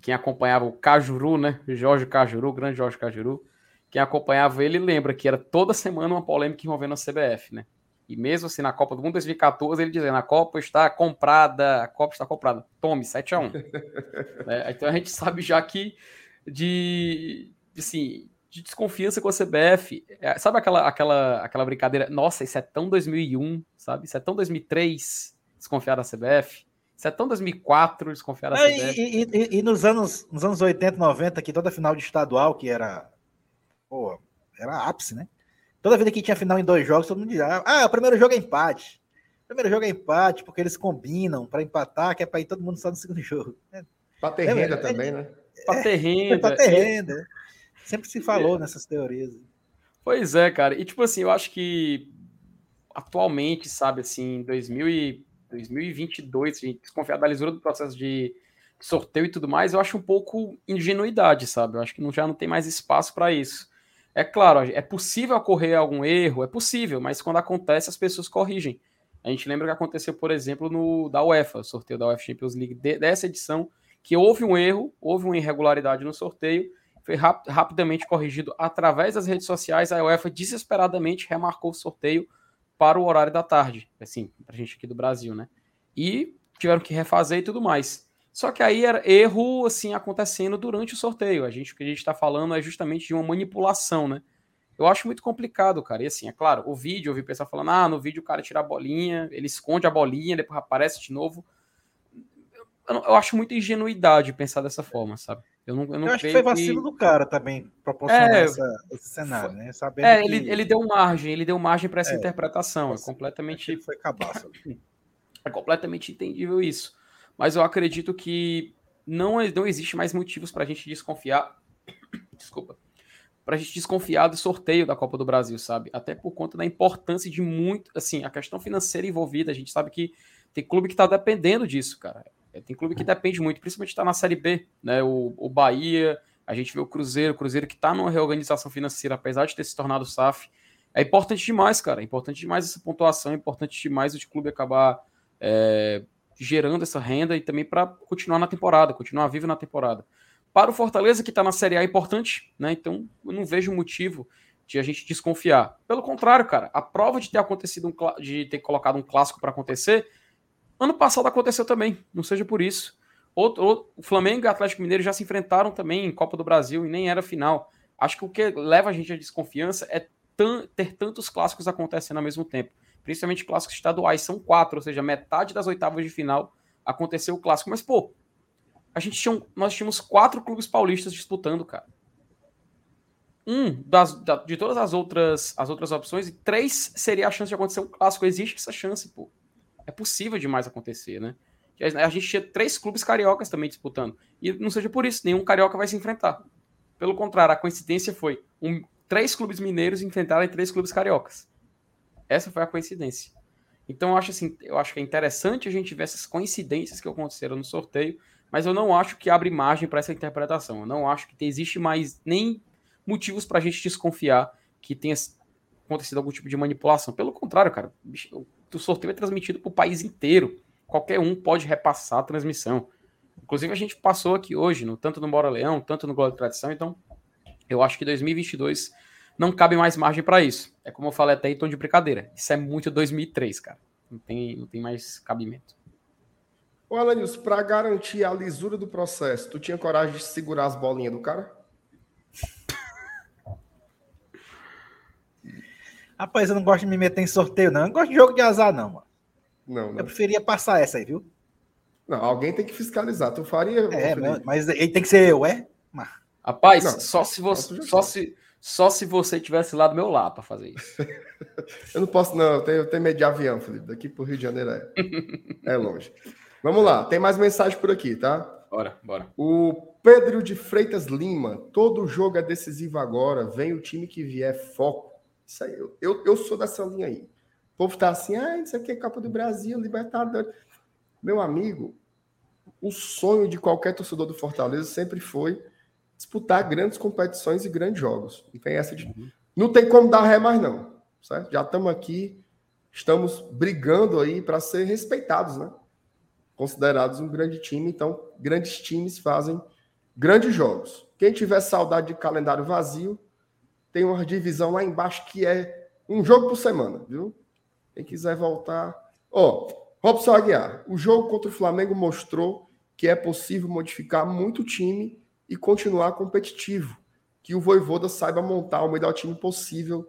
quem acompanhava o Cajuru, né? Jorge Cajuru, grande Jorge Cajuru, quem acompanhava ele lembra que era toda semana uma polêmica envolvendo a CBF, né? E mesmo assim, na Copa do Mundo 2014, ele dizendo: a Copa está comprada, a Copa está comprada. Tome, 7 a 1 é, Então a gente sabe já que de, de, assim, de desconfiança com a CBF. É, sabe aquela, aquela, aquela brincadeira? Nossa, isso é tão 2001, sabe? Isso é tão 2003, desconfiar da CBF. Isso é tão 2004, desconfiar da é, CBF. E, e, e, nos, anos, nos anos 80, 90, que toda final de estadual, que era. Pô, era ápice, né? Toda vida que tinha final em dois jogos, todo mundo dizia: ah, o primeiro jogo é empate. O primeiro jogo é empate, porque eles combinam para empatar, que é para ir todo mundo só no segundo jogo. Para ter renda é, também, né? Para ter renda. Para ter renda. Sempre se falou é. nessas teorias. Pois é, cara. E tipo assim, eu acho que atualmente, sabe, assim, 2000 e 2022, a gente desconfiar da lisura do processo de sorteio e tudo mais, eu acho um pouco ingenuidade, sabe? Eu acho que não, já não tem mais espaço para isso. É claro, é possível ocorrer algum erro, é possível, mas quando acontece, as pessoas corrigem. A gente lembra que aconteceu, por exemplo, no da UEFA, sorteio da UEFA Champions League de, dessa edição, que houve um erro, houve uma irregularidade no sorteio, foi rap rapidamente corrigido através das redes sociais. A UEFA desesperadamente remarcou o sorteio para o horário da tarde, assim, para gente aqui do Brasil, né? E tiveram que refazer e tudo mais. Só que aí era erro assim acontecendo durante o sorteio. A gente o que a gente está falando é justamente de uma manipulação, né? Eu acho muito complicado, cara. E assim, é claro, o vídeo, eu vi pessoal falando, ah, no vídeo o cara tira a bolinha, ele esconde a bolinha, depois aparece de novo eu, eu, acho muita ingenuidade pensar dessa forma, sabe? Eu não, eu não eu acho que foi vacilo que... do cara também proporcionar é, essa, esse cenário, né? Sabendo é, que... ele, ele deu margem, ele deu margem para essa é, interpretação. É completamente. Foi cabaço. é completamente entendível isso. Mas eu acredito que não, não existe mais motivos para a gente desconfiar. Desculpa. para a gente desconfiar do sorteio da Copa do Brasil, sabe? Até por conta da importância de muito, assim, a questão financeira envolvida. A gente sabe que tem clube que está dependendo disso, cara. É, tem clube que depende muito, principalmente está na Série B, né? O, o Bahia, a gente vê o Cruzeiro, o Cruzeiro que está numa reorganização financeira, apesar de ter se tornado SAF. É importante demais, cara. É importante demais essa pontuação, é importante demais o clube acabar é, gerando essa renda e também para continuar na temporada, continuar vivo na temporada. Para o Fortaleza, que está na Série A, é importante, né? Então, eu não vejo motivo de a gente desconfiar. Pelo contrário, cara, a prova de ter acontecido um, de ter colocado um clássico para acontecer, ano passado aconteceu também, não seja por isso. Outro, outro, o Flamengo e o Atlético Mineiro já se enfrentaram também em Copa do Brasil e nem era final. Acho que o que leva a gente à desconfiança é ter tantos clássicos acontecendo ao mesmo tempo. Principalmente clássicos estaduais, são quatro, ou seja, metade das oitavas de final aconteceu o clássico. Mas, pô, a gente tinha, nós tínhamos quatro clubes paulistas disputando, cara. Um das, da, de todas as outras, as outras opções, e três seria a chance de acontecer um clássico. Existe essa chance, pô. É possível demais acontecer, né? A gente tinha três clubes cariocas também disputando. E não seja por isso, nenhum carioca vai se enfrentar. Pelo contrário, a coincidência foi um, três clubes mineiros enfrentarem três clubes cariocas. Essa foi a coincidência. Então eu acho assim, eu acho que é interessante a gente ver essas coincidências que aconteceram no sorteio, mas eu não acho que abre margem para essa interpretação. Eu não acho que existe mais nem motivos para a gente desconfiar que tenha acontecido algum tipo de manipulação. Pelo contrário, cara, sorteio é transmitido para o país inteiro qualquer um pode repassar a transmissão. Inclusive, a gente passou aqui hoje, no, tanto no Bora Leão, tanto no Gol de Tradição, então eu acho que 2022 não cabe mais margem para isso. É como eu falei até em tom de brincadeira. Isso é muito 2003, cara. Não tem, não tem mais cabimento. Ô, Alanis, para garantir a lisura do processo, tu tinha coragem de segurar as bolinhas do cara? Rapaz, eu não gosto de me meter em sorteio, não. Eu não gosto de jogo de azar, não, mano. Não, não. Eu preferia passar essa aí, viu? Não, alguém tem que fiscalizar. Tu faria. É, mas ele tem que ser eu, é? Rapaz, não, só se você. Só se, só se você tivesse lá do meu lado para fazer isso. eu não posso, não. Eu tenho, eu tenho medo de avião, Felipe. Daqui pro Rio de Janeiro é, é longe. Vamos lá, tem mais mensagem por aqui, tá? Bora, bora. O Pedro de Freitas Lima. Todo jogo é decisivo agora. Vem o time que vier, foco. Isso aí, eu, eu, sou dessa linha aí. O povo tá assim, ah, isso aqui é Copa do Brasil, Libertadores. Meu amigo, o sonho de qualquer torcedor do Fortaleza sempre foi disputar grandes competições e grandes jogos. Não tem essa de. Uhum. Não tem como dar ré mais, não. Certo? Já estamos aqui, estamos brigando aí para ser respeitados, né? Considerados um grande time, então grandes times fazem grandes jogos. Quem tiver saudade de calendário vazio, tem uma divisão lá embaixo que é um jogo por semana, viu? Quem quiser voltar. Ó, oh, Robson Aguiar, o jogo contra o Flamengo mostrou que é possível modificar muito o time e continuar competitivo. Que o Voivoda saiba montar o melhor time possível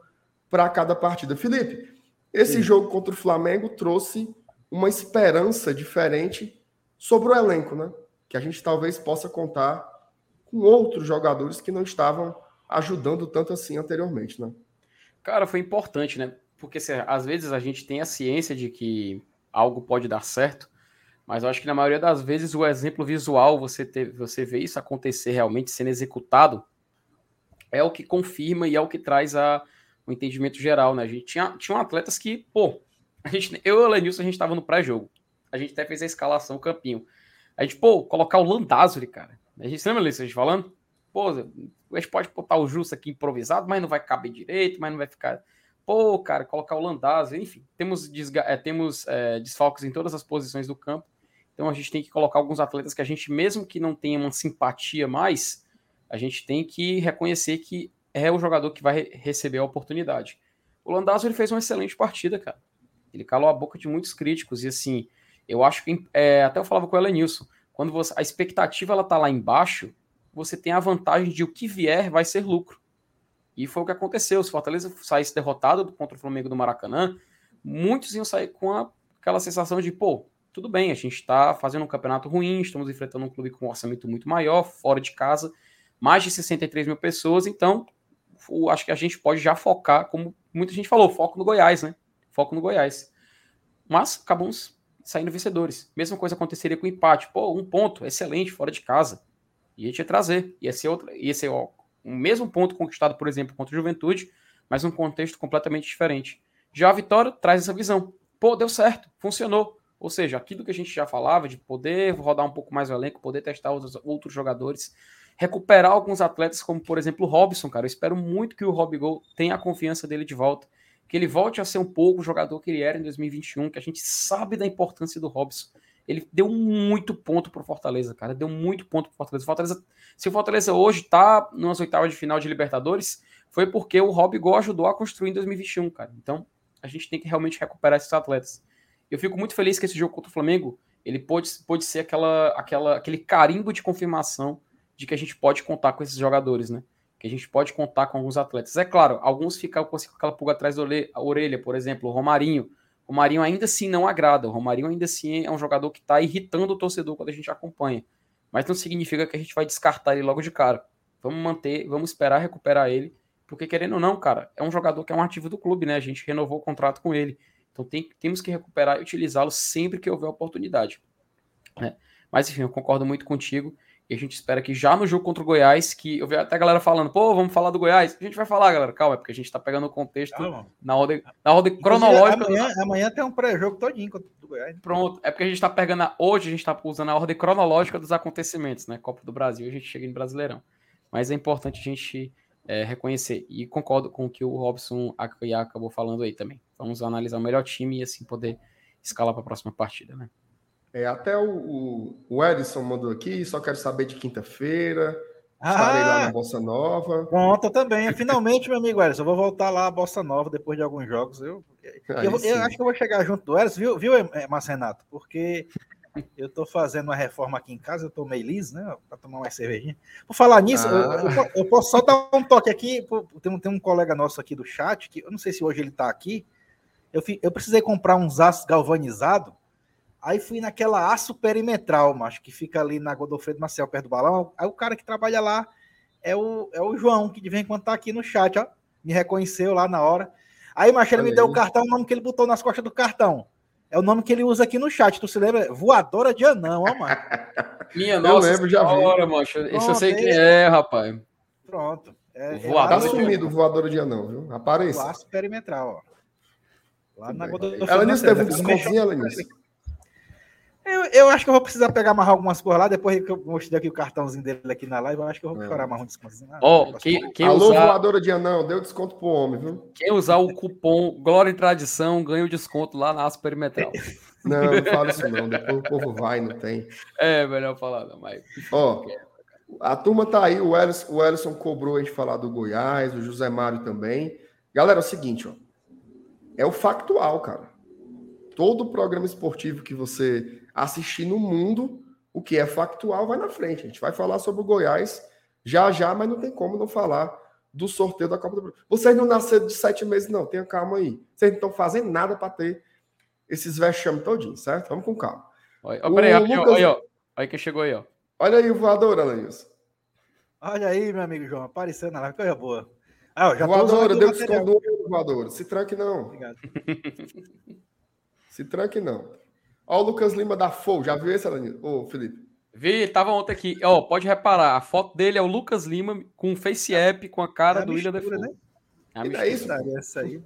para cada partida. Felipe, esse Sim. jogo contra o Flamengo trouxe uma esperança diferente sobre o elenco, né? Que a gente talvez possa contar com outros jogadores que não estavam ajudando tanto assim anteriormente, né? Cara, foi importante, né? porque assim, às vezes a gente tem a ciência de que algo pode dar certo, mas eu acho que na maioria das vezes o exemplo visual, você, ter, você vê isso acontecer realmente sendo executado, é o que confirma e é o que traz a, o entendimento geral, né? A gente tinha, tinha atletas que, pô, a gente, eu e o Lenilson, a gente tava no pré-jogo. A gente até fez a escalação, o campinho. A gente, pô, colocar o Landázuri, cara. A gente lembra disso, a gente falando? Pô, a gente pode botar o Justo aqui improvisado, mas não vai caber direito, mas não vai ficar pô, cara, colocar o Landaz, enfim, temos, é, temos é, desfalques em todas as posições do campo, então a gente tem que colocar alguns atletas que a gente, mesmo que não tenha uma simpatia mais, a gente tem que reconhecer que é o jogador que vai receber a oportunidade. O Landazzo ele fez uma excelente partida, cara. Ele calou a boca de muitos críticos e assim, eu acho que é, até eu falava com o Elenilson, quando você, a expectativa ela tá lá embaixo, você tem a vantagem de o que vier vai ser lucro. E foi o que aconteceu. Se Fortaleza saísse derrotado contra o Flamengo do Maracanã, muitos iam sair com a, aquela sensação de, pô, tudo bem, a gente está fazendo um campeonato ruim, estamos enfrentando um clube com um orçamento muito maior, fora de casa, mais de 63 mil pessoas, então acho que a gente pode já focar, como muita gente falou, foco no Goiás, né? Foco no Goiás. Mas acabamos saindo vencedores. Mesma coisa aconteceria com o empate. Pô, um ponto, excelente, fora de casa. Ia te trazer. Ia ser outra. Ia ser, ó, o mesmo ponto conquistado, por exemplo, contra o Juventude, mas um contexto completamente diferente. Já a vitória traz essa visão. Pô, deu certo, funcionou. Ou seja, aquilo que a gente já falava de poder rodar um pouco mais o elenco, poder testar outros, outros jogadores, recuperar alguns atletas, como por exemplo o Robson, cara. Eu espero muito que o Robigol tenha a confiança dele de volta, que ele volte a ser um pouco o jogador que ele era em 2021, que a gente sabe da importância do Robson. Ele deu muito ponto pro Fortaleza, cara. Deu muito ponto pro Fortaleza. Fortaleza se o Fortaleza hoje tá nas oitavas de final de Libertadores, foi porque o Robigol ajudou a construir em 2021, cara. Então, a gente tem que realmente recuperar esses atletas. Eu fico muito feliz que esse jogo contra o Flamengo ele pode, pode ser aquela, aquela, aquele carimbo de confirmação de que a gente pode contar com esses jogadores, né? Que a gente pode contar com alguns atletas. É claro, alguns ficam com aquela pulga atrás da orelha, por exemplo, o Romarinho. Romarinho ainda assim não agrada. O Romarinho ainda assim é um jogador que está irritando o torcedor quando a gente acompanha. Mas não significa que a gente vai descartar ele logo de cara. Vamos manter, vamos esperar recuperar ele porque, querendo ou não, cara, é um jogador que é um ativo do clube, né? A gente renovou o contrato com ele. Então tem, temos que recuperar e utilizá-lo sempre que houver oportunidade. Né? Mas, enfim, eu concordo muito contigo. E a gente espera que já no jogo contra o Goiás, que eu vi até a galera falando, pô, vamos falar do Goiás. A gente vai falar, galera, calma, é porque a gente tá pegando o contexto Calma. na ordem, na ordem cronológica. Amanhã, amanhã tem um pré-jogo todinho do Goiás. Pronto, é porque a gente tá pegando, a, hoje a gente tá usando a ordem cronológica dos acontecimentos, né? Copa do Brasil, a gente chega em Brasileirão. Mas é importante a gente é, reconhecer. E concordo com o que o Robson acabou falando aí também. Vamos analisar o melhor time e assim poder escalar para a próxima partida, né? É, até o, o, o Edson mandou aqui, só quero saber de quinta-feira. Estarei ah, lá na Bossa Nova. Pronto, também. Finalmente, meu amigo Edson, eu vou voltar lá à Bossa Nova depois de alguns jogos. Eu, eu, eu, acho que eu vou chegar junto do Edson, viu, viu Márcio Renato? Porque eu estou fazendo uma reforma aqui em casa, eu tô meio liso, né? Para tomar uma cervejinha. Por falar nisso, ah. eu, eu, eu, posso só dar um toque aqui. Tem um, tem um colega nosso aqui do chat, que eu não sei se hoje ele está aqui. Eu, eu precisei comprar uns aços galvanizados. Aí fui naquela aço perimetral, macho, que fica ali na Godofredo Marcel, perto do balão. Aí o cara que trabalha lá é o, é o João, que de vez em quando tá aqui no chat, ó. Me reconheceu lá na hora. Aí, macho, ele me deu o cartão, o nome que ele botou nas costas do cartão. É o nome que ele usa aqui no chat. Tu se lembra? Voadora de anão, ó, mano. Minha nossa eu lembro, já vi. Hora, macho. Isso eu sei quem é, rapaz. Pronto. É, é voadora tá sumido voadora de anão, viu? Aparece. Laço perimetral, ó. Lá na Ela nisso teve um descontinho, ela nisso. Eu, eu acho que eu vou precisar pegar mais algumas coisas lá, depois que eu mostrei aqui o cartãozinho dele aqui na live, eu acho que eu vou chorar mais um descontozinho. oh, quem, quem Alô, usar... voadora de anão, deu desconto pro homem, viu? Quem usar o cupom Glória e Tradição ganha o desconto lá na Aço Perimetral. Não, não fala isso não, depois o povo vai, não tem. É, melhor falar não, mas... Ó, a turma tá aí, o Ellison, o Ellison cobrou a gente falar do Goiás, o José Mário também. Galera, é o seguinte, ó, é o factual, cara. Todo programa esportivo que você assistir no mundo, o que é factual vai na frente. A gente vai falar sobre o Goiás já já, mas não tem como não falar do sorteio da Copa do Brasil. Vocês não nasceram de sete meses, não. Tenha calma aí. Vocês não estão fazendo nada para ter esses vexames todinhos, certo? Vamos com calma. Olha, peraí, Lucas... olha, olha, olha quem chegou aí, ó. Olha aí o voador, Alanis. Olha aí, meu amigo João, aparecendo na live, coisa boa. Ah, já voadora, deu desconto voadora. Se tranque não. Obrigado. Se tranque não. Ó, o Lucas Lima da FOU, já viu esse, Ô, Felipe? Vi, tava ontem aqui. Ó, pode reparar, a foto dele é o Lucas Lima com face app com a cara é a do William Defoe. Né? É, é isso, é essa aí.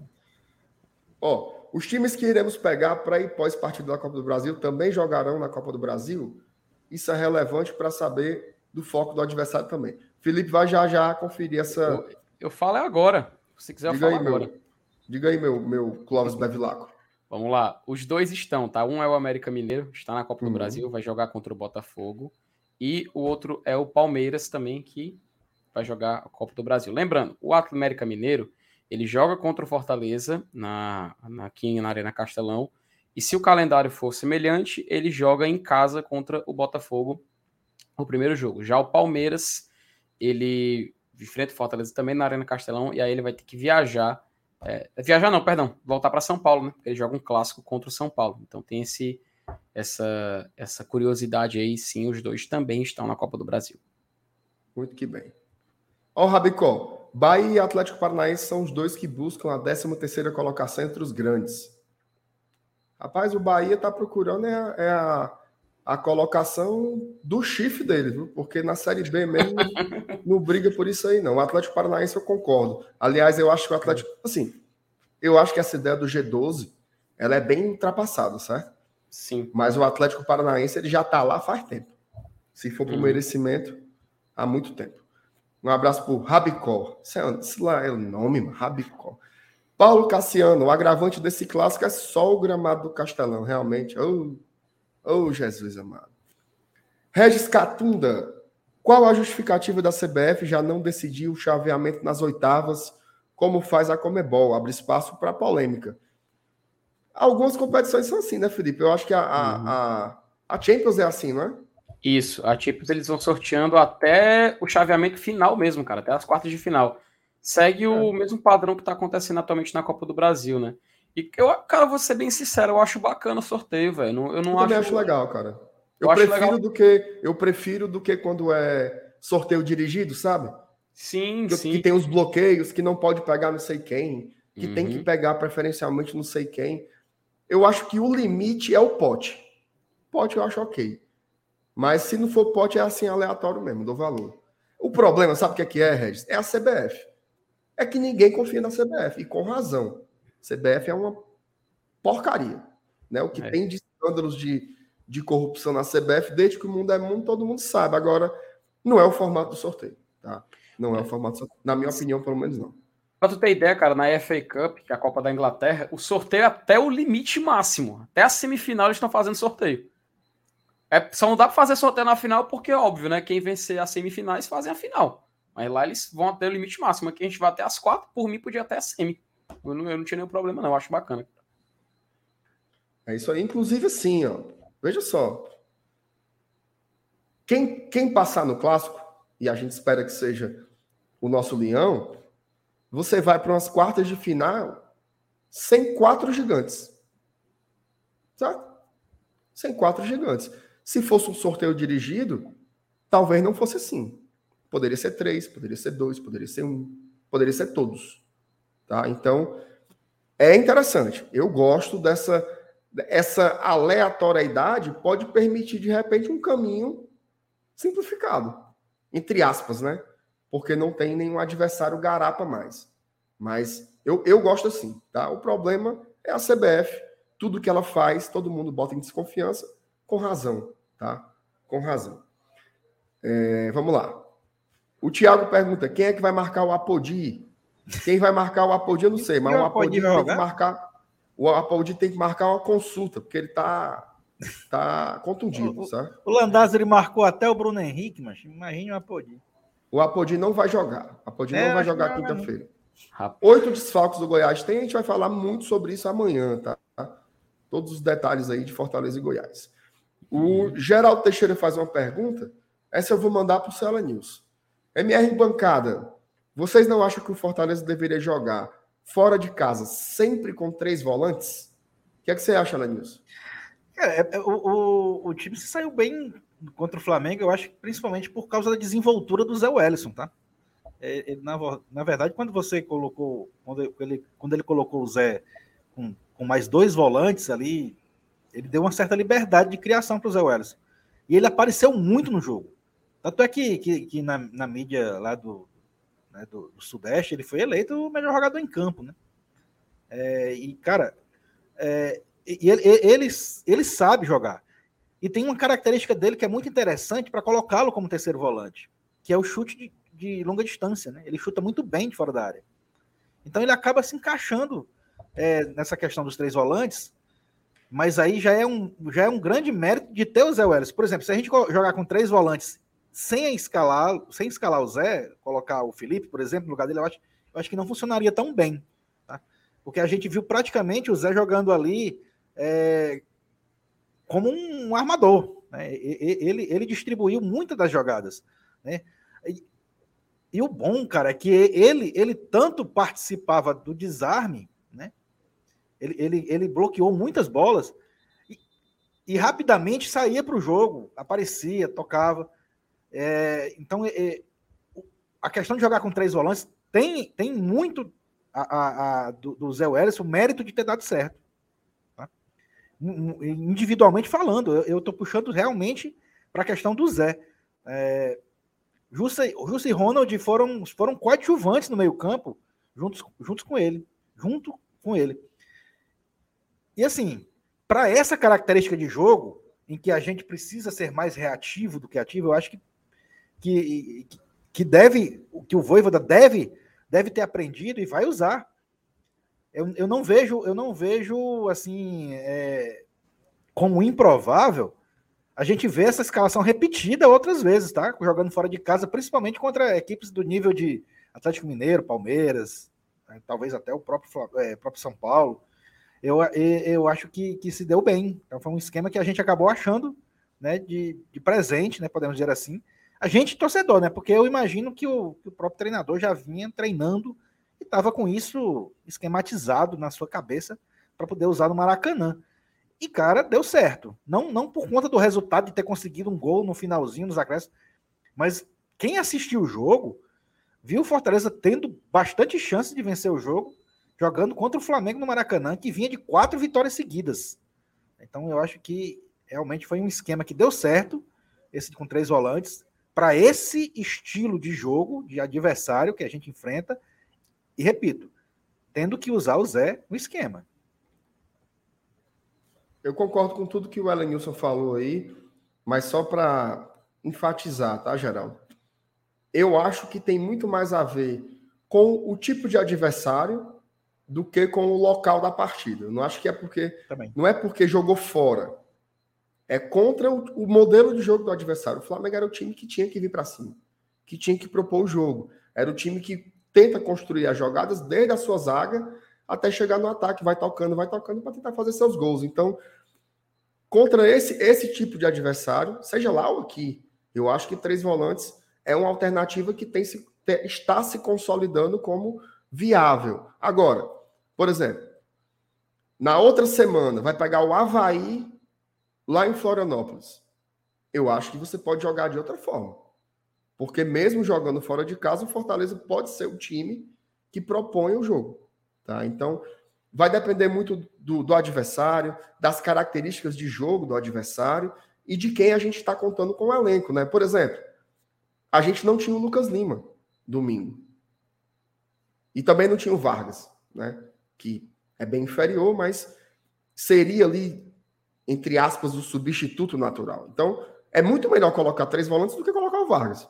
Ó, os times que iremos pegar para ir pós-partido da Copa do Brasil também jogarão na Copa do Brasil. Isso é relevante para saber do foco do adversário também. Felipe vai já já conferir essa. Eu, eu falo é agora. Se quiser, Diga eu falo aí, agora. Meu, diga aí, meu, meu Clóvis Bevilacqua. Vamos lá. Os dois estão, tá? Um é o América Mineiro, está na Copa uhum. do Brasil, vai jogar contra o Botafogo. E o outro é o Palmeiras também, que vai jogar a Copa do Brasil. Lembrando, o América Mineiro, ele joga contra o Fortaleza na, na, aqui na Arena Castelão. E se o calendário for semelhante, ele joga em casa contra o Botafogo o primeiro jogo. Já o Palmeiras, ele enfrenta o Fortaleza também na Arena Castelão, e aí ele vai ter que viajar é, viajar não, perdão, voltar para São Paulo, né? Ele joga um clássico contra o São Paulo. Então tem esse, essa, essa curiosidade aí, sim, os dois também estão na Copa do Brasil. Muito que bem. Ó, o Rabicó, Bahia e Atlético Paranaense são os dois que buscam a 13 terceira colocação entre os grandes. Rapaz, o Bahia tá procurando é é a, a colocação do chifre dele, viu? porque na Série B mesmo não briga por isso aí, não. O Atlético Paranaense eu concordo. Aliás, eu acho que o Atlético. Assim, eu acho que essa ideia do G12 ela é bem ultrapassada, certo? Sim. Mas o Atlético Paranaense ele já está lá faz tempo. Se for por Uhum. merecimento, há muito tempo. Um abraço pro Rabicó. Isso, é, lá é o nome, mano. Rabicó. Paulo Cassiano, o agravante desse clássico é só o gramado do Castelão, realmente. Oh, oh Jesus amado. Regis Catunda, qual a justificativa da CBF já não decidir o chaveamento nas oitavas, como faz a Comebol? Abre espaço para polêmica. Algumas competições são assim, né, Felipe? Eu acho que a, a, a, a Champions é assim, não é? Isso, a Champions eles vão sorteando até o chaveamento final mesmo, cara, até as quartas de final. Segue o mesmo padrão que está acontecendo atualmente na Copa do Brasil, né? E eu, cara, vou ser bem sincero, eu acho bacana o sorteio, velho. Eu não Eu acho, acho legal, cara. Eu, Eu prefiro legal. do que eu prefiro do que quando é sorteio dirigido, sabe? Sim, Que, sim. que tem os bloqueios, que não pode pegar não sei quem, que tem que Uhum. pegar preferencialmente não sei quem. Eu acho que o limite é o pote. Pote eu acho ok. Mas se não for pote, é assim aleatório mesmo, dou valor. O problema, sabe o que é, que é, Regis? É a CBF. É que ninguém confia na CBF, e com razão. CBF é uma porcaria. Né? O que É. tem de escândalos de, de corrupção na CBF, desde que o mundo é mundo, todo mundo sabe. Agora, não é o formato do sorteio. Tá? Não é o formato do sorteio. Na minha opinião, pelo menos não. Pra tu ter ideia, cara, na FA Cup, que é a Copa da Inglaterra, o sorteio é até o limite máximo. Até a semifinal eles estão fazendo sorteio. É, só não dá pra fazer sorteio na final porque, óbvio, né? Quem vencer as semifinais fazem a final. Mas lá eles vão até o limite máximo. Aqui a gente vai até as quatro, por mim podia até a semi. Eu não, eu não tinha nenhum problema, não. Eu acho bacana. É isso aí. Inclusive, assim, ó. Veja só. Quem, quem passar no clássico, e a gente espera que seja o nosso leão, você vai para umas quartas de final sem quatro gigantes. Certo? Sem quatro gigantes. Se fosse um sorteio dirigido, talvez não fosse assim. Poderia ser três, poderia ser dois, poderia ser um, poderia ser todos. Tá? Então, é interessante. Eu gosto dessa essa aleatoriedade pode permitir de repente um caminho simplificado, entre aspas, né? Porque não tem nenhum adversário garapa mais. Mas eu, eu gosto assim, tá? O problema é a CBF, tudo que ela faz, todo mundo bota em desconfiança, com razão, tá? Com razão. É, vamos lá. O Thiago pergunta: quem é que vai marcar o Apodi? Quem vai marcar o Apodi, eu não sei, mas o Apodi tem que marcar. O Apodi tem que marcar uma consulta, porque ele tá, tá contundido, O- sabe? O Landázuri ele marcou até o Bruno Henrique, mas imagine o Apodi. O Apodi não vai jogar. O Apodi É, não vai acho jogar quinta-feira. Oito desfalques do Goiás tem, a gente vai falar muito sobre isso amanhã, tá? Todos os detalhes aí de Fortaleza e Goiás. O Geraldo Teixeira faz uma pergunta, essa eu vou mandar para o Cela News. MR Bancada, vocês não acham que o Fortaleza deveria jogar fora de casa sempre com três volantes? O que é que você acha, News? Cara, é- é- o, o, o time se saiu bem contra o Flamengo, eu acho principalmente por causa da desenvoltura do Zé Wellison, tá? É, ele, na, na verdade, quando você colocou, quando ele, quando ele colocou o Zé com, com mais dois volantes ali, ele deu uma certa liberdade de criação para o Zé Wellison. E ele apareceu muito no jogo. Tanto é que, que, que na, na mídia lá do, né, do, do Sudeste, ele foi eleito o melhor jogador em campo, né? É, e, cara, é, e ele, ele, ele sabe jogar. E tem uma característica dele que é muito interessante para colocá-lo como terceiro volante, que é o chute de, de longa distância. Né? Ele chuta muito bem de fora da área. Então ele acaba se encaixando é, nessa questão dos três volantes, mas aí já é, um, já é um grande mérito de ter o Zé Welles. Por exemplo, se a gente jogar com três volantes sem escalar, sem escalar o Zé, colocar o Felipe, por exemplo, no lugar dele, eu acho, eu acho que não funcionaria tão bem. Tá? Porque a gente viu praticamente o Zé jogando ali é, como um armador. Né? Ele, ele distribuiu muitas das jogadas. Né? E, e o bom, cara, é que ele, ele tanto participava do desarme, né? ele, ele, ele bloqueou muitas bolas e, e rapidamente saía para o jogo, aparecia, tocava. É, então, é, é, a questão de jogar com três volantes tem, tem muito a, a- a- do, do Zé Welles o mérito de ter dado certo. tá? individualmente falando. Eu estou puxando realmente para a questão do Zé. É, Jussa, Jussa e Ronald foram, foram coadjuvantes no meio-campo, juntos, juntos com ele. Junto com ele. E assim, para essa característica de jogo, em que a gente precisa ser mais reativo do que ativo, eu acho que, que, que deve, que o Voivoda deve, deve ter aprendido e vai usar. Eu, eu não vejo, eu não vejo assim é, como improvável a gente ver essa escalação repetida outras vezes, tá? Jogando fora de casa, principalmente contra equipes do nível de Atlético Mineiro, Palmeiras, né? talvez até o próprio, é, próprio São Paulo. Eu, eu acho que, que se deu bem. Então foi um esquema que a gente acabou achando né, de, de presente, né, podemos dizer assim. A gente torcedor, né? Porque eu imagino que o, que o próprio treinador já vinha treinando e estava com isso esquematizado na sua cabeça para poder usar no Maracanã. E, cara, deu certo. Não, não por conta do resultado de ter conseguido um gol no finalzinho, nos acréscimos, mas quem assistiu o jogo viu o Fortaleza tendo bastante chance de vencer o jogo, jogando contra o Flamengo no Maracanã, que vinha de quatro vitórias seguidas. Então, eu acho que realmente foi um esquema que deu certo, esse com três volantes, para esse estilo de jogo, de adversário que a gente enfrenta, e repito, tendo que usar o Zé no esquema. Eu concordo com tudo que o Elenilson falou aí, mas só para enfatizar, tá, Geraldo? Eu acho que tem muito mais a ver com o tipo de adversário do que com o local da partida. Eu não acho que é porque Também. não é porque jogou fora. É contra o, o, modelo de jogo do adversário. O Flamengo era o time que tinha que vir para cima, que tinha que propor o jogo. Era o time que tenta construir as jogadas desde a sua zaga até chegar no ataque, vai tocando, vai tocando para tentar fazer seus gols. Então, contra esse esse tipo de adversário, seja lá ou aqui, eu acho que três volantes é uma alternativa que tem se, está se consolidando como viável. Agora, por exemplo, na outra semana vai pegar o Havaí lá em Florianópolis. Eu acho que você pode jogar de outra forma. Porque mesmo jogando fora de casa, o Fortaleza pode ser o time que propõe o jogo. Tá? Então, vai depender muito do, do adversário, das características de jogo do adversário e de quem a gente está contando com o elenco. Né? Por exemplo, a gente não tinha o Lucas Lima domingo. E também não tinha o Vargas, né? que é bem inferior, mas seria ali, entre aspas, o substituto natural. Então, é muito melhor colocar três volantes do que colocar o Vargas.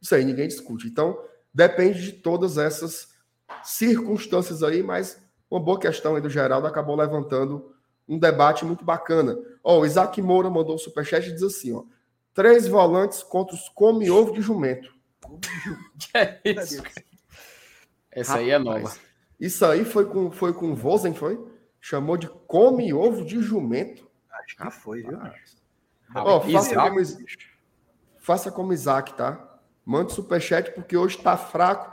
Isso aí ninguém discute. Então, depende de todas essas circunstâncias aí, mas uma boa questão aí do Geraldo acabou levantando um debate muito bacana. Ó, o Isaac Moura mandou um superchat e diz assim, ó, três volantes contra os come-ovo de jumento. que é isso? Essa Rapaz, aí é nova. Isso aí foi com, foi com Vozen, foi? Chamou de come-ovo de jumento. Acho que foi, viu? Ó, faça, como, faça como Isaac, tá? Mande superchat, porque hoje tá fraco.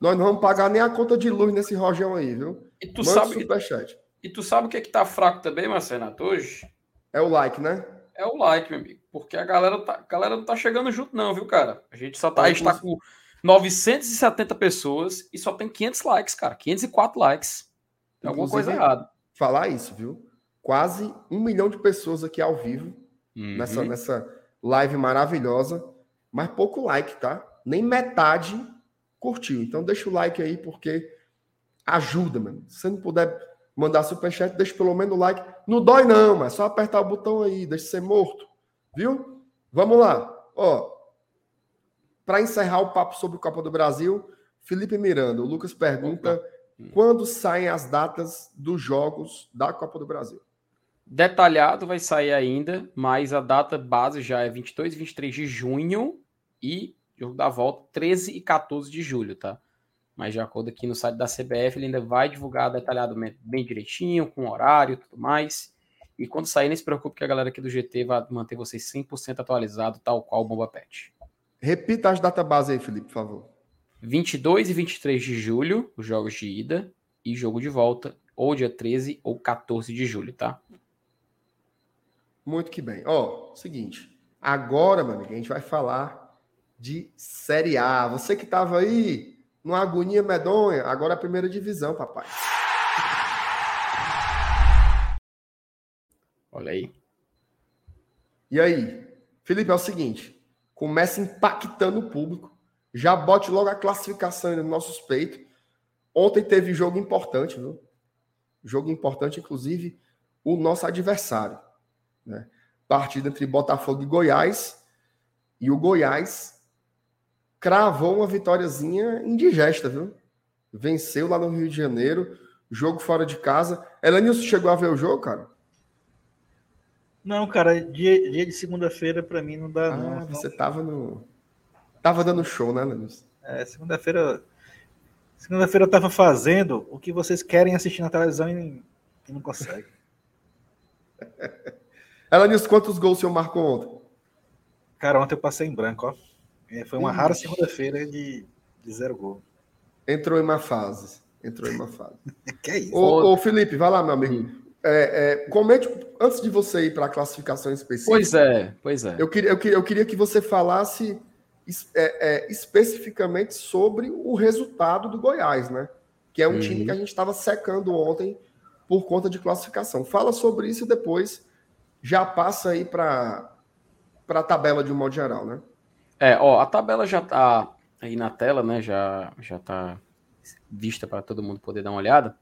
Nós não vamos pagar nem a conta de luz nesse rojão aí, viu? E tu Mande sabe, superchat. E tu sabe o que é que tá fraco também, Marcenato, hoje? É o like, né? É o like, meu amigo. Porque a galera, tá, a galera não tá chegando junto, não, viu, cara? A gente só tá, a gente tá com 970 pessoas e só tem 500 likes, cara. 504 likes. Tem alguma coisa errada. Falar isso, viu? Quase um milhão de pessoas aqui ao vivo uhum. nessa, nessa live maravilhosa mas pouco like, tá? Nem metade curtiu. Então deixa o like aí, porque ajuda, mano. Se você não puder mandar superchat, deixa pelo menos o like. Não dói, não, mas é só apertar o botão aí, deixa ser morto. Viu? Vamos lá. Ó, para encerrar o papo sobre o Copa do Brasil, Felipe Miranda, o Lucas pergunta quando saem as datas dos jogos da Copa do Brasil. Detalhado vai sair ainda, mas a data base já é 22 e 23 de junho e jogo da volta 13 e 14 de julho, tá? Mas de acordo aqui no site da CBF, ele ainda vai divulgar detalhadamente bem direitinho, com horário e tudo mais. E quando sair, não se preocupe que a galera aqui do GT vai manter vocês 100% atualizado, tal qual o Bomba Pet. Repita as datas aí, Felipe, por favor. 22 e 23 de julho, os jogos de ida, e jogo de volta, ou dia 13 ou 14 de julho, tá? Muito que bem. Ó, oh, seguinte. Agora, meu amigo, a gente vai falar de Série A. Você que estava aí numa agonia medonha, agora é a primeira divisão, papai. Olha aí. E aí? Felipe, é o seguinte: começa impactando o público. Já bote logo a classificação nos nossos peitos. Ontem teve jogo importante, viu? Jogo importante, inclusive, o nosso adversário. Né? Partida entre Botafogo e Goiás. E o Goiás cravou uma vitóriazinha indigesta, viu? Venceu lá no Rio de Janeiro, jogo fora de casa. Elenilson chegou a ver o jogo, cara? Não, cara, dia, dia de segunda-feira para mim não dá, ah, não. Você tava no. Tava dando show, né, Elenilson? É, segunda-feira. Segunda-feira eu tava fazendo o que vocês querem assistir na televisão e, e não conseguem. Elenilson, quantos gols o senhor marcou ontem? Cara, ontem eu passei em branco, ó. É, foi uma Ixi. rara segunda-feira de, de zero gol. Entrou em uma fase. Entrou em uma fase. que é isso? Ô, ô, Felipe, vai lá, meu amigo. É, é, comente, antes de você ir para a classificação específica. Pois é, pois é. Eu queria, eu queria, eu queria que você falasse é, é, especificamente sobre o resultado do Goiás, né? Que é um uhum. time que a gente estava secando ontem por conta de classificação. Fala sobre isso e depois já passa aí para a tabela de um modo geral, né? É, ó, a tabela já tá aí na tela, né? Já já tá vista para todo mundo poder dar uma olhada.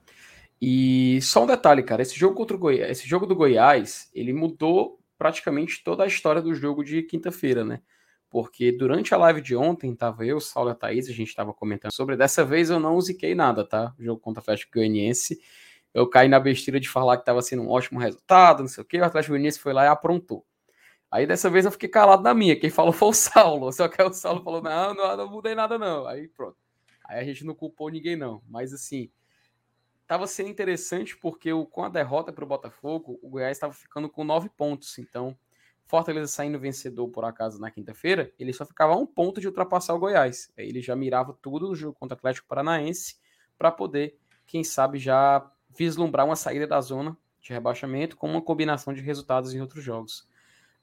E só um detalhe, cara, esse jogo contra o Goiás, esse jogo do Goiás, ele mudou praticamente toda a história do jogo de quinta-feira, né? Porque durante a live de ontem, tava eu, Saulo e a Thaís, a gente tava comentando sobre. Dessa vez eu não ziquei nada, tá? O jogo contra o Atlético Goianiense. Eu caí na besteira de falar que tava sendo um ótimo resultado, não sei o quê. O Atlético Goianiense foi lá e aprontou. Aí dessa vez eu fiquei calado na minha. Quem falou foi o Saulo. Só que o Saulo falou: não, não, não mudei nada, não. Aí pronto. Aí a gente não culpou ninguém, não. Mas assim, tava sendo interessante porque o, com a derrota para o Botafogo, o Goiás estava ficando com nove pontos. Então, Fortaleza saindo vencedor por acaso na quinta-feira, ele só ficava a um ponto de ultrapassar o Goiás. Aí ele já mirava tudo no jogo contra o Atlético Paranaense para poder, quem sabe, já vislumbrar uma saída da zona de rebaixamento com uma combinação de resultados em outros jogos.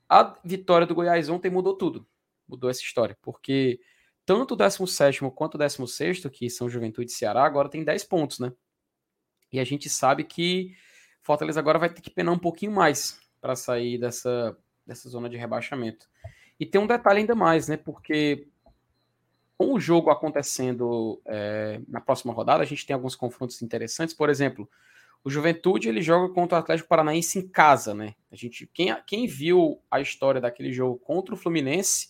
A vitória do Goiás ontem mudou tudo. Mudou essa história, porque tanto o 17 quanto o 16, que são Juventude e Ceará, agora tem 10 pontos, né? E a gente sabe que Fortaleza agora vai ter que penar um pouquinho mais para sair dessa, dessa zona de rebaixamento. E tem um detalhe ainda mais, né? Porque com o jogo acontecendo é, na próxima rodada, a gente tem alguns confrontos interessantes. Por exemplo, o Juventude ele joga contra o Atlético Paranaense em casa, né? A gente, quem, quem viu a história daquele jogo contra o Fluminense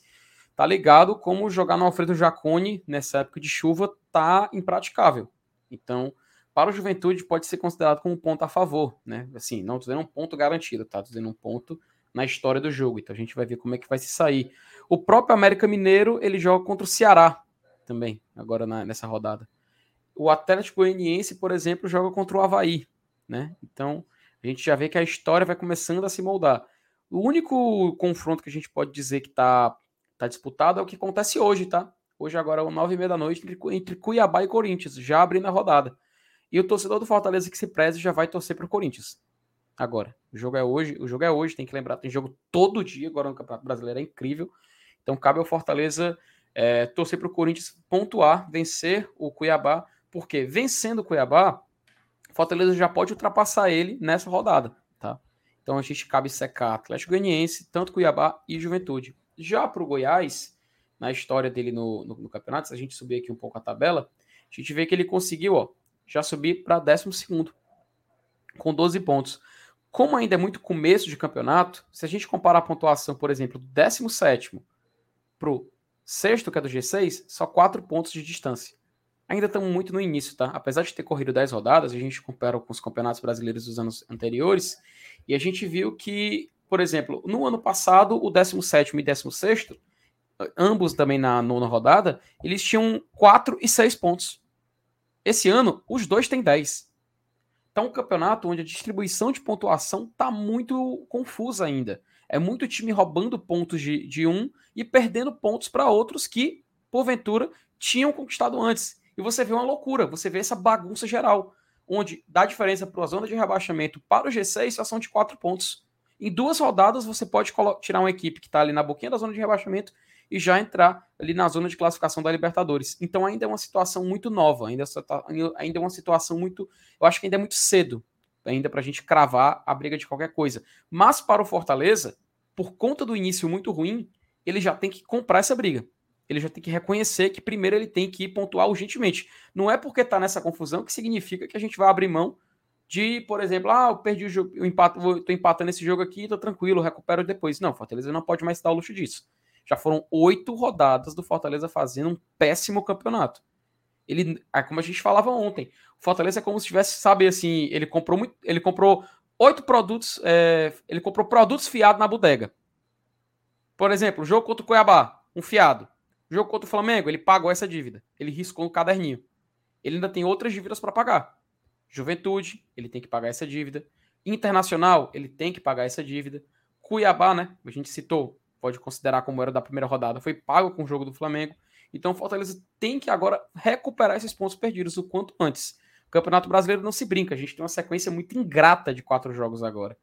tá ligado como jogar no Alfredo Jacone nessa época de chuva tá impraticável. Então, para o Juventude pode ser considerado como um ponto a favor, né? Assim, não tô dizendo um ponto garantido, tá? Tô dizendo um ponto na história do jogo. Então a gente vai ver como é que vai se sair. O próprio América Mineiro, ele joga contra o Ceará também, agora na, nessa rodada. O Atlético Goianiense, por exemplo, joga contra o Havaí, né? Então a gente já vê que a história vai começando a se moldar. O único confronto que a gente pode dizer que tá, tá disputado é o que acontece hoje, tá? Hoje agora, às nove e meia da noite, entre Cuiabá e Corinthians, já abrindo a rodada. E o torcedor do Fortaleza que se preze já vai torcer para o Corinthians. Agora, o jogo é hoje, o jogo é hoje, tem que lembrar, tem jogo todo dia agora no Campeonato Brasileiro, é incrível. Então cabe ao Fortaleza é, torcer para o Corinthians pontuar, vencer o Cuiabá, porque vencendo o Cuiabá, Fortaleza já pode ultrapassar ele nessa rodada, tá? Então a gente cabe secar Atlético Goianiense, tanto Cuiabá e Juventude. Já para o Goiás, na história dele no, no, no campeonato, se a gente subir aqui um pouco a tabela, a gente vê que ele conseguiu, ó, já subir para 12 com 12 pontos. Como ainda é muito começo de campeonato, se a gente comparar a pontuação, por exemplo, do 17 para o sexto, que é do G6, só 4 pontos de distância. Ainda estamos muito no início, tá? Apesar de ter corrido 10 rodadas, a gente compara com os campeonatos brasileiros dos anos anteriores, e a gente viu que, por exemplo, no ano passado, o 17 e 16, ambos também na nona rodada, eles tinham 4 e 6 pontos. Esse ano, os dois têm 10. Então, um campeonato onde a distribuição de pontuação está muito confusa ainda. É muito time roubando pontos de, de um e perdendo pontos para outros que, porventura, tinham conquistado antes. E você vê uma loucura, você vê essa bagunça geral, onde dá diferença para a zona de rebaixamento para o G6 só são de 4 pontos. Em duas rodadas, você pode tirar uma equipe que está ali na boquinha da zona de rebaixamento e já entrar ali na zona de classificação da Libertadores. Então ainda é uma situação muito nova, ainda, tá, ainda é uma situação muito. Eu acho que ainda é muito cedo ainda para a gente cravar a briga de qualquer coisa. Mas para o Fortaleza, por conta do início muito ruim, ele já tem que comprar essa briga. Ele já tem que reconhecer que primeiro ele tem que pontuar urgentemente. Não é porque está nessa confusão que significa que a gente vai abrir mão de, por exemplo, ah, eu perdi o jogo, eu empato, vou, empatando esse jogo aqui, tô tranquilo, recupero depois. Não, Fortaleza não pode mais dar o luxo disso. Já foram oito rodadas do Fortaleza fazendo um péssimo campeonato. Ele, é como a gente falava ontem, o Fortaleza é como se tivesse, sabe, assim, ele comprou muito, ele comprou oito produtos, é, ele comprou produtos fiados na bodega. Por exemplo, o jogo contra o Cuiabá, um fiado. O jogo contra o Flamengo, ele pagou essa dívida. Ele riscou no caderninho. Ele ainda tem outras dívidas para pagar. Juventude, ele tem que pagar essa dívida. Internacional, ele tem que pagar essa dívida. Cuiabá, né? A gente citou, pode considerar como era da primeira rodada, foi pago com o jogo do Flamengo. Então o Fortaleza tem que agora recuperar esses pontos perdidos o quanto antes. O Campeonato Brasileiro não se brinca, a gente tem uma sequência muito ingrata de quatro jogos agora.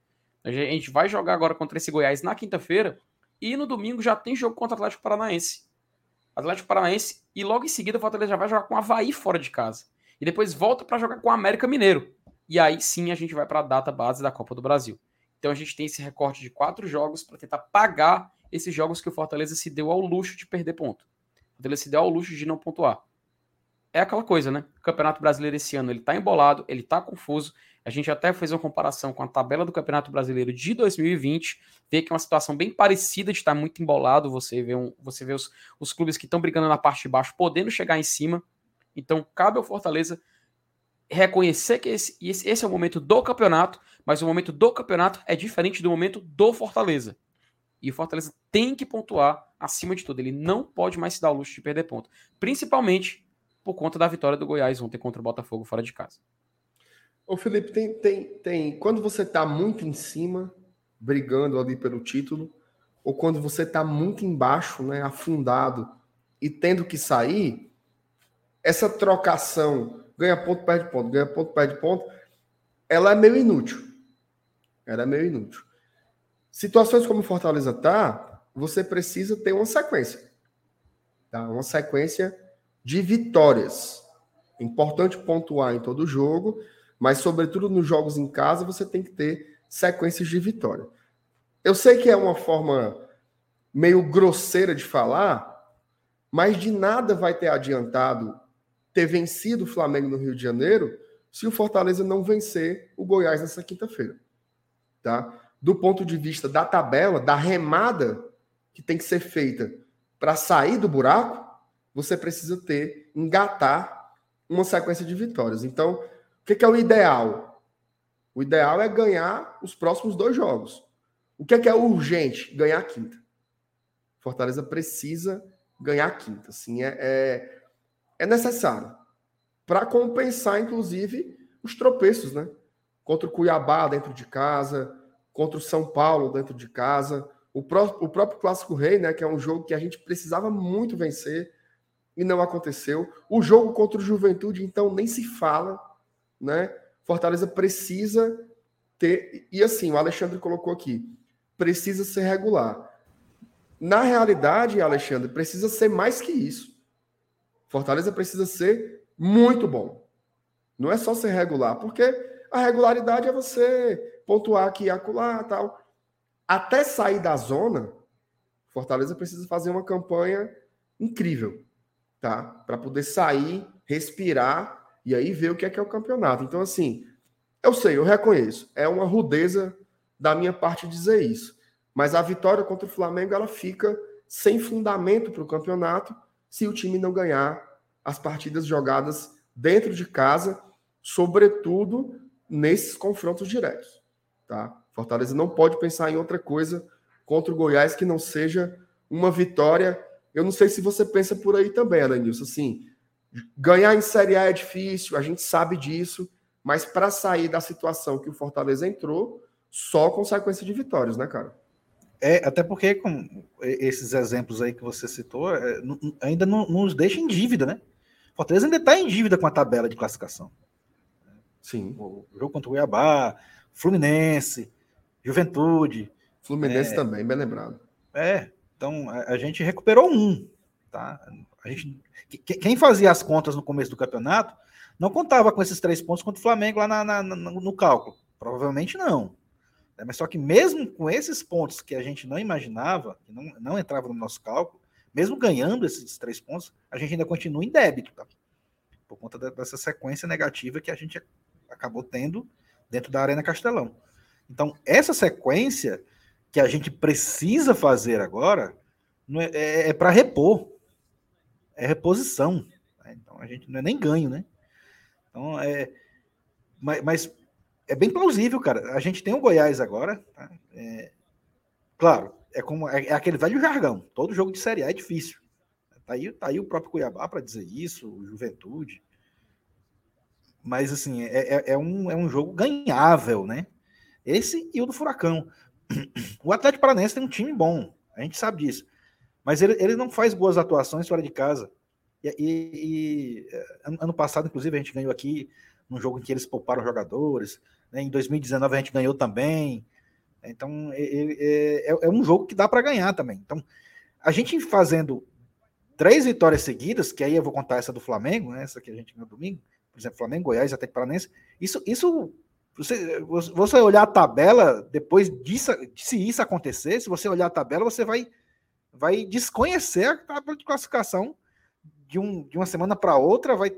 A gente vai jogar agora contra esse Goiás na quinta-feira e no domingo já tem jogo contra o Atlético Paranaense. Atlético Paranaense e logo em seguida o Fortaleza já vai jogar com o Havaí fora de casa e depois volta para jogar com o América Mineiro. E aí sim a gente vai para a data base da Copa do Brasil. Então a gente tem esse recorte de quatro jogos para tentar pagar esses jogos que o Fortaleza se deu ao luxo de perder ponto. O Fortaleza se deu ao luxo de não pontuar. É aquela coisa, né? O Campeonato Brasileiro esse ano ele tá embolado, ele tá confuso. A gente até fez uma comparação com a tabela do Campeonato Brasileiro de 2020, vê que é uma situação bem parecida de estar muito embolado. Você vê, um, você vê os, os clubes que estão brigando na parte de baixo podendo chegar em cima. Então, cabe ao Fortaleza reconhecer que esse, esse é o momento do campeonato, mas o momento do campeonato é diferente do momento do Fortaleza. E o Fortaleza tem que pontuar acima de tudo. Ele não pode mais se dar o luxo de perder ponto. Principalmente por conta da vitória do Goiás ontem contra o Botafogo fora de casa. Ô Felipe, tem, tem, tem. Quando você está muito em cima, brigando ali pelo título, ou quando você está muito embaixo, né, afundado e tendo que sair, essa trocação ganha ponto, perde ponto, ganha ponto, perde ponto, ela é meio inútil. Ela é meio inútil. Situações como Fortaleza tá, você precisa ter uma sequência. Tá? Uma sequência de vitórias. Importante pontuar em todo jogo, mas sobretudo nos jogos em casa você tem que ter sequências de vitória. Eu sei que é uma forma meio grosseira de falar, mas de nada vai ter adiantado ter vencido o Flamengo no Rio de Janeiro se o Fortaleza não vencer o Goiás nessa quinta-feira. Tá? Do ponto de vista da tabela, da remada que tem que ser feita para sair do buraco, você precisa ter, engatar uma sequência de vitórias. Então, o que, é o ideal? O ideal é ganhar os próximos dois jogos. O que é, que é urgente? Ganhar a quinta. Fortaleza precisa ganhar a quinta. Assim, é, é é necessário para compensar, inclusive, os tropeços, né? Contra o Cuiabá dentro de casa, contra o São Paulo dentro de casa, o, pró o próprio Clássico Rei, né? Que é um jogo que a gente precisava muito vencer e não aconteceu. O jogo contra o Juventude, então, nem se fala, né? Fortaleza precisa ter. E assim, o Alexandre colocou aqui: precisa ser regular. Na realidade, Alexandre, precisa ser mais que isso. Fortaleza precisa ser muito bom. Não é só ser regular, porque a regularidade é você pontuar aqui acolá tal. Até sair da zona, Fortaleza precisa fazer uma campanha incrível, tá? Para poder sair, respirar e aí ver o que é que é o campeonato. Então, assim, eu sei, eu reconheço, é uma rudeza da minha parte dizer isso. Mas a vitória contra o Flamengo ela fica sem fundamento para o campeonato se o time não ganhar as partidas jogadas dentro de casa, sobretudo nesses confrontos diretos. Tá? Fortaleza não pode pensar em outra coisa contra o Goiás que não seja uma vitória. Eu não sei se você pensa por aí também, Alanilson. Assim, ganhar em Série A é difícil, a gente sabe disso, mas para sair da situação que o Fortaleza entrou, só consequência de vitórias, né, cara? É, até porque com esses exemplos aí que você citou, é, ainda não, nos deixa em dívida, né? Fortaleza ainda está em dívida com a tabela de classificação. Sim. O jogo contra o Cuiabá, Fluminense, Juventude. Fluminense é, também, bem lembrado. É, então a, a, gente recuperou um. Tá? A gente, quem fazia as contas no começo do campeonato não contava com esses três pontos contra o Flamengo lá na, na, no cálculo. Provavelmente não. É, mas só que mesmo com esses pontos que a gente não imaginava, que não, não entrava no nosso cálculo, mesmo ganhando esses três pontos, a gente ainda continua em débito, tá? Por conta dessa sequência negativa que a gente acabou tendo dentro da Arena Castelão. Então, essa sequência que a gente precisa fazer agora é, é, é para repor. É reposição. Né? Então, a gente não é nem ganho, né? Então, é. Mas, mas é bem plausível, cara. A gente tem o Goiás agora. Tá? É, claro, é como é, é, aquele velho jargão. Todo jogo de Série A é difícil. Tá aí, tá aí o próprio Cuiabá para dizer isso, o Juventude. Mas assim, é, é, é, um, é um jogo ganhável, né? Esse e o do Furacão. O Atlético Paranaense tem um time bom, a gente sabe disso. Mas ele, ele não faz boas atuações fora de casa. E, e, e ano passado, inclusive, a gente ganhou aqui num jogo em que eles pouparam jogadores. Né? Em 2019 a gente ganhou também. Então é, é, é um jogo que dá para ganhar também. Então a gente fazendo três vitórias seguidas, que aí eu vou contar essa do Flamengo, né? essa que a gente ganhou domingo, por exemplo, Flamengo, Goiás, até Paranense. Isso, isso você, você olhar a tabela depois disso, se isso acontecer, se você olhar a tabela, você vai vai desconhecer a tabela de classificação de, um, de uma semana para outra, vai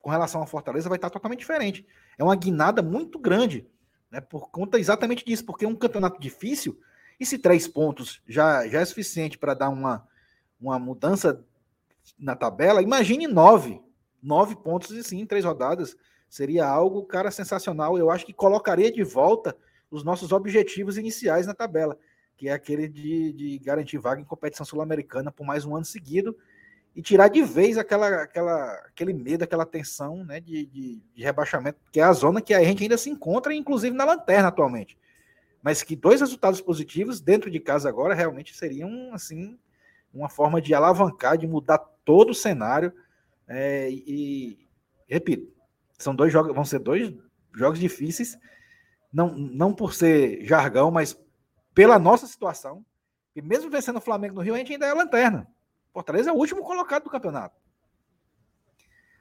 com relação à Fortaleza vai estar totalmente diferente. É uma guinada muito grande, né, por conta exatamente disso, porque é um campeonato difícil, e se três pontos já, já é suficiente para dar uma, uma mudança na tabela, imagine nove. Nove pontos e sim, três rodadas. Seria algo, cara, sensacional. Eu acho que colocaria de volta os nossos objetivos iniciais na tabela, que é aquele de, de garantir vaga em competição sul-americana por mais um ano seguido e tirar de vez aquela, aquela, aquele medo, aquela tensão né, de, de, de, rebaixamento, que é a zona que a gente ainda se encontra, inclusive na lanterna atualmente. Mas que dois resultados positivos dentro de casa agora realmente seriam assim uma forma de alavancar, de mudar todo o cenário. É, e, repito, são dois jogos, vão ser dois jogos difíceis, não, não por ser jargão, mas pela nossa situação. E mesmo vencendo o Flamengo no Rio, a gente ainda é a lanterna. Fortaleza é o último colocado do campeonato.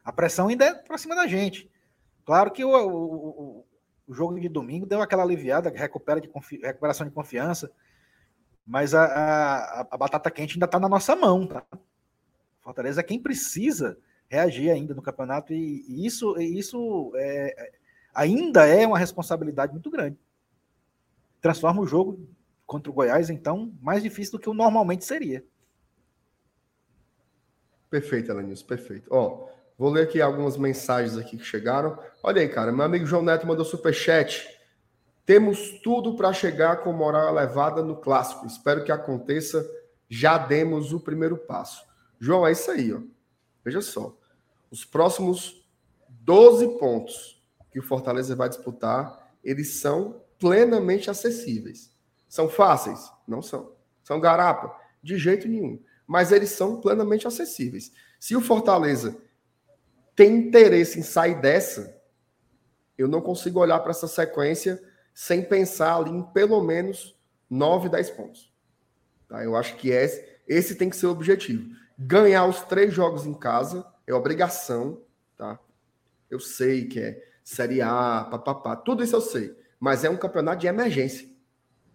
A pressão ainda é para cima da gente. Claro que o, o, o, jogo de domingo deu aquela aliviada, recupera de recuperação de confiança, mas a, a, a batata quente ainda está na nossa mão. Tá? Fortaleza é quem precisa reagir ainda no campeonato e, isso, isso é, ainda é uma responsabilidade muito grande. Transforma o jogo contra o Goiás, então, mais difícil do que o normalmente seria. Perfeito, Alanis, perfeito. Ó, vou ler aqui algumas mensagens aqui que chegaram. Olha aí, cara, meu amigo João Neto mandou superchat. Temos tudo para chegar com moral elevada no clássico. Espero que aconteça. Já demos o primeiro passo. João, é isso aí, ó. Veja só. Os próximos 12 pontos que o Fortaleza vai disputar, eles são plenamente acessíveis. São fáceis? Não são. São garapa? De jeito nenhum mas eles são plenamente acessíveis. Se o Fortaleza tem interesse em sair dessa, eu não consigo olhar para essa sequência sem pensar ali em pelo menos 9, 10 pontos. Tá? Eu acho que esse, esse tem que ser o objetivo. Ganhar os três jogos em casa é obrigação, tá? Eu sei que é Série A, papapá, tudo isso eu sei. Mas é um campeonato de emergência.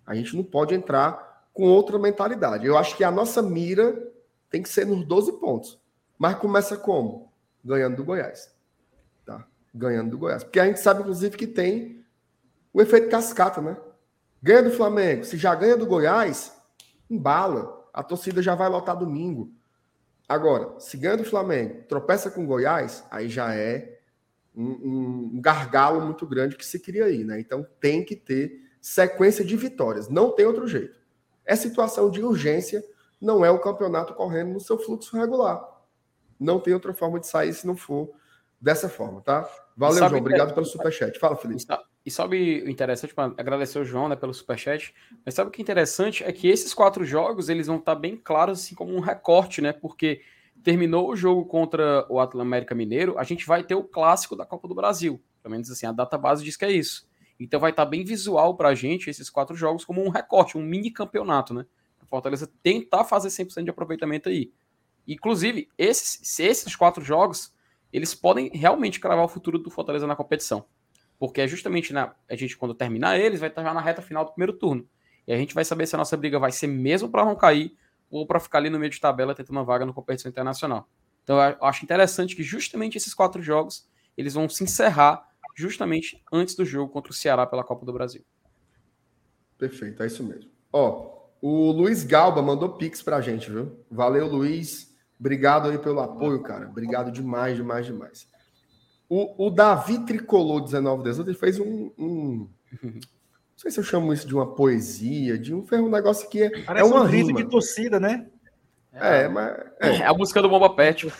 A gente não pode entrar com outra mentalidade. Eu acho que a nossa mira tem que ser nos 12 pontos. Mas começa como? Ganhando do Goiás. Tá? Ganhando do Goiás. Porque a gente sabe, inclusive, que tem o efeito cascata, né? Ganha do Flamengo. Se já ganha do Goiás, embala. A torcida já vai lotar domingo. Agora, se ganha do Flamengo, tropeça com Goiás, aí já é um, um gargalo muito grande que se cria aí, né? Então tem que ter sequência de vitórias. Não tem outro jeito. É situação de urgência, não é o campeonato correndo no seu fluxo regular. Não tem outra forma de sair se não for dessa forma, tá? Valeu, João. Obrigado pelo superchat. Fala, Felipe. E sabe o interessante, tipo, agradecer o João né, pelo superchat, mas sabe o que é interessante? É que esses quatro jogos, eles vão estar bem claros, assim, como um recorte, né? Porque terminou o jogo contra o Atlético América Mineiro, a gente vai ter o clássico da Copa do Brasil. Pelo menos assim, a data base diz que é isso. Então vai estar tá bem visual para a gente esses quatro jogos como um recorte, um mini campeonato, né? A Fortaleza tentar fazer 100% de aproveitamento aí. Inclusive, esses, esses quatro jogos, eles podem realmente cravar o futuro do Fortaleza na competição. Porque é justamente na, a gente, quando terminar eles, vai estar já na reta final do primeiro turno. E a gente vai saber se a nossa briga vai ser mesmo para não cair ou para ficar ali no meio de tabela tentando uma vaga na competição internacional. Então eu acho interessante que justamente esses quatro jogos eles vão se encerrar justamente antes do jogo contra o Ceará pela Copa do Brasil. Perfeito, é isso mesmo. Ó, o Luiz Galba mandou pix pra gente, viu? Valeu, Luiz. Obrigado aí pelo apoio, cara. Obrigado demais, demais, demais. O, o Davi Tricolor 1918 ele fez um, um, Não sei se eu chamo isso de uma poesia, de um, um negócio que é, Parece é uma um rima. de torcida, né? É, mas. É. é a música do Bomba Pet.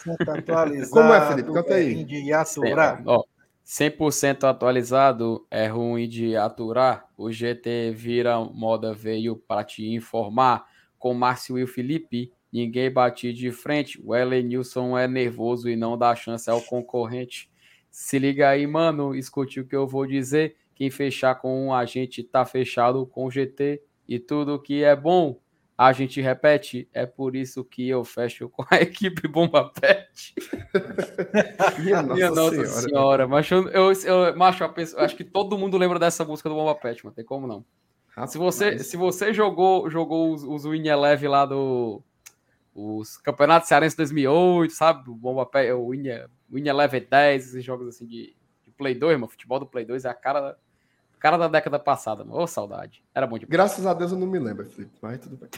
Como é, Felipe? Canta aí. De aturar. Ó, 100% atualizado é ruim de aturar. O GT vira moda veio para te informar. Com Márcio e o Felipe, ninguém bate de frente. O Elenilson é nervoso e não dá chance ao concorrente. Se liga aí, mano, escute o que eu vou dizer. Quem fechar com um, a gente tá fechado com o GT e tudo que é bom, a gente repete. É por isso que eu fecho com a equipe Bomba Pet. Minha nossa, Minha nossa senhora. senhora, macho, eu, eu, macho, eu acho que todo mundo lembra dessa música do Bomba Pet, mano, tem como não. Se você, se você jogou, jogou os, os Win Eleven lá do. Os Campeonatos Cearense 2008, sabe? O Bomba Pet, o Win, Win Eleven 10, esses jogos assim de, de Play 2, mano. Futebol do Play 2 é a cara da, cara da década passada, mano. Ô, saudade. Era bom demais. Graças a Deus eu não me lembro, Felipe, mas tudo bem.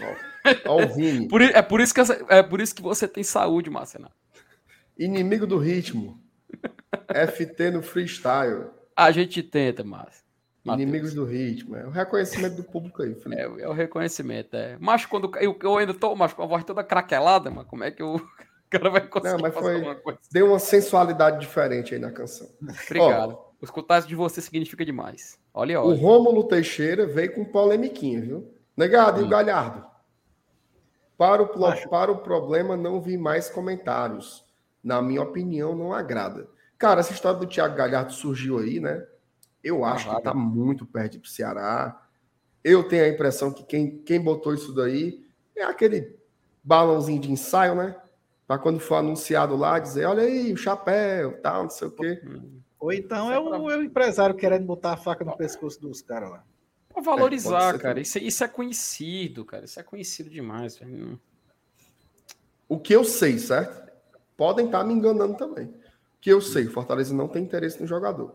Ó, ó o Vini. Por, é, por isso que, é por isso que você tem saúde, Marcelo. Inimigo do ritmo. FT no freestyle. A gente tenta, Márcio. Inimigos do ritmo. É o reconhecimento do público aí, Felipe. É, é o reconhecimento, é. Mas quando eu, eu ainda tô mas com a voz toda craquelada, mas como é que o cara vai conseguir Não, mas fazer foi- alguma coisa? Deu uma sensualidade diferente aí na canção. Obrigado. Escutar isso de você significa demais. Olha, O olha. Rômulo Teixeira veio com polemiquinha, viu? Negado, e o Hum. Galhardo? Para o, Acho. para o problema, não vi mais comentários. Na minha opinião, não agrada. Cara, essa história do Thiago Galhardo surgiu aí, né? Eu acho que vaga. tá muito perto pro Ceará. Eu tenho a impressão que quem, quem botou isso daí é aquele balãozinho de ensaio, né? Para quando for anunciado lá, dizer, olha aí, o chapéu, tal, não sei o quê. Ou então é o, é o empresário querendo botar a faca no pescoço dos caras lá. Pra pode valorizar, ser cara. Isso, é- isso é conhecido, cara. Isso é conhecido demais. velho. O que eu sei, certo? Podem estar me enganando também. O que eu sei, o Fortaleza não tem interesse no jogador.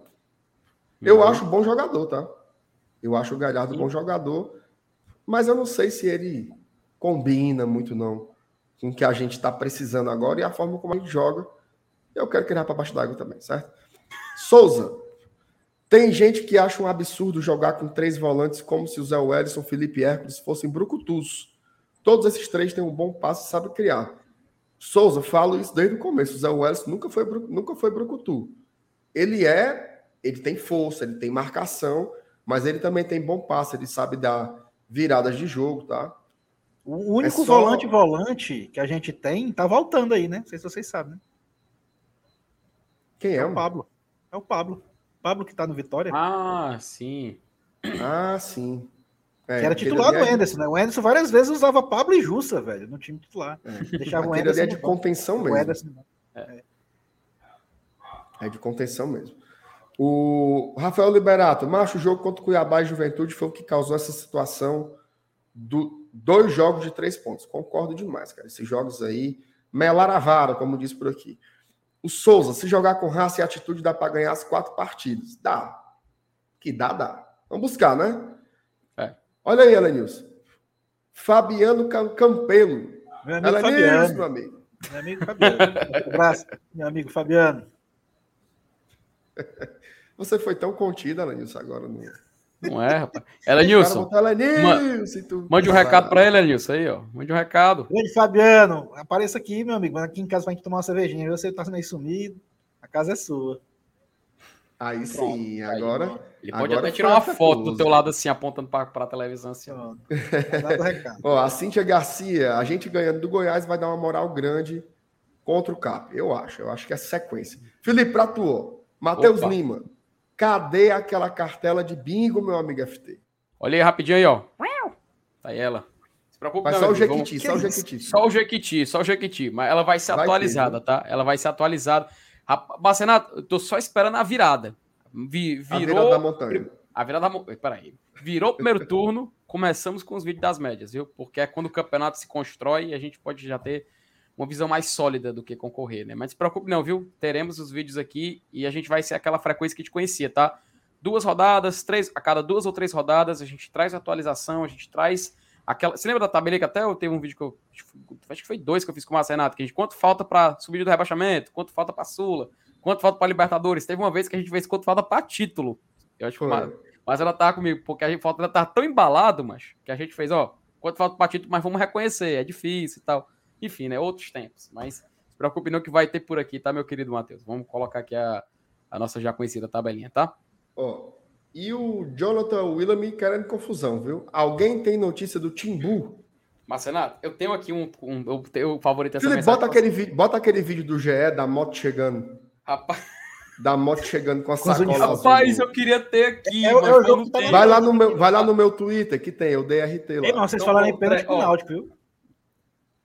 Eu Uhum. acho bom jogador, tá? Eu acho o Galhardo bom jogador, mas eu não sei se ele combina muito, não, com que a gente está precisando agora e a forma como a gente joga. Eu quero vá para baixo d'água também, certo? Souza. Tem gente que acha um absurdo jogar com três volantes como se o Zé Wellison, Felipe Hércules fossem brucutus. Todos esses três têm um bom passe e sabem criar. Souza, falo isso desde o começo. O Zé Wellison nunca foi, nunca foi brucutu. Ele é, ele tem força, ele tem marcação, mas ele também tem bom passe, ele sabe dar viradas de jogo, tá? O único É só- volante volante que a gente tem tá voltando aí, né? Não sei se vocês sabem, né? Quem É, é? o? Pablo. É o Pablo. Pablo que tá no Vitória. Ah, sim. Ah, sim. É, que era titular do é- Anderson, né? O Anderson várias vezes usava Pablo e Jussa, velho, no time titular. Deixava o Anderson. é de contenção mesmo. Ederson- É de contenção mesmo. O Rafael Liberato, macho, o jogo contra o Cuiabá e Juventude foi o que causou essa situação do dois jogos de três pontos. Concordo demais, cara. Esses jogos aí, melar a vara, como diz por aqui. O Souza, se jogar com raça e atitude, dá para ganhar as quatro partidas. Dá. Que dá, dá. Vamos buscar, né? É. Olha aí, Elenilson. Fabiano Cam- Campelo. Meu amigo Elenilson, Fabiano. meu amigo. Meu amigo Fabiano. Um abraço, meu amigo Fabiano. Você foi tão contido, Elenilson, agora. No... Não é, rapaz. Ela, Nilson, Elenilson, tu... mande um recado pra ele, Nilson, aí, ó. Mande um recado. Grande Fabiano, apareça aqui, meu amigo. Aqui em casa pra gente tomar uma cervejinha. Você tá meio sumido. A casa é sua. Aí Pronto, sim, aí, agora. Ele pode Agora até tirar uma foto do teu lado assim, apontando pra, pra televisão assim. ó. Ó, a Cíntia Garcia, a gente ganhando do Goiás vai dar uma moral grande contra o Cap. Eu acho, eu acho que é sequência. Felipe Pratuo, Matheus. Lima, cadê aquela cartela de bingo, meu amigo FT? Olha aí rapidinho aí, ó. Tá aí ela. Se preocupe, Mas não, só o Jequiti, vamos- só o? Jequiti. Só o Jequiti, só o Jequiti. Mas ela vai ser Vai ter, atualizada, tá? Ela vai ser atualizada. Marcenato, eu tô só esperando a virada. Vi, A virou. virada da montanha. A virada da. mo- Peraí. Virou o primeiro turno, começamos com os vídeos das médias, viu? Porque é quando o campeonato se constrói e a gente pode já ter uma visão mais sólida do que concorrer, né? Mas não se preocupe, não, viu? Teremos os vídeos aqui e a gente vai ser aquela frequência que a gente conhecia, tá? Duas rodadas, três, a cada duas ou três rodadas, a gente traz atualização, a gente traz aquela. Você lembra da tabela que até eu teve um vídeo que eu. Acho que foi dois que eu fiz com o Márcio Renato, que a gente quanto falta para subir do rebaixamento, quanto falta para Sula, quanto falta para Libertadores. Teve uma vez que a gente fez quanto falta para título. Eu acho que. Mar- mas ela tava comigo, porque a gente falta ela tá tão embalado, mas que a gente fez, ó, quanto falta para título, mas vamos reconhecer, é difícil e tal. Enfim, né? Outros tempos. Mas se preocupe não que vai ter por aqui, tá, meu querido Matheus? Vamos colocar aqui a, a nossa já conhecida tabelinha, tá? Ó, e o Jonathan Willamy querendo confusão, viu? Alguém tem notícia do Timbu? Marcenato, eu tenho aqui um. um eu, eu favorito essa Felipe, mensagem. bota aquele, vi- bota aquele vídeo do GE da moto chegando. Rapaz, Da moto chegando com a sacola azul. rapaz, eu queria ter aqui, É, mas é o eu jogo não tá tenho. Vai lá no meu, vai lá no meu Twitter que tem, eu dei RT Ei, lá. não, vocês Então, falaram em pênalti pro. Náutico, viu?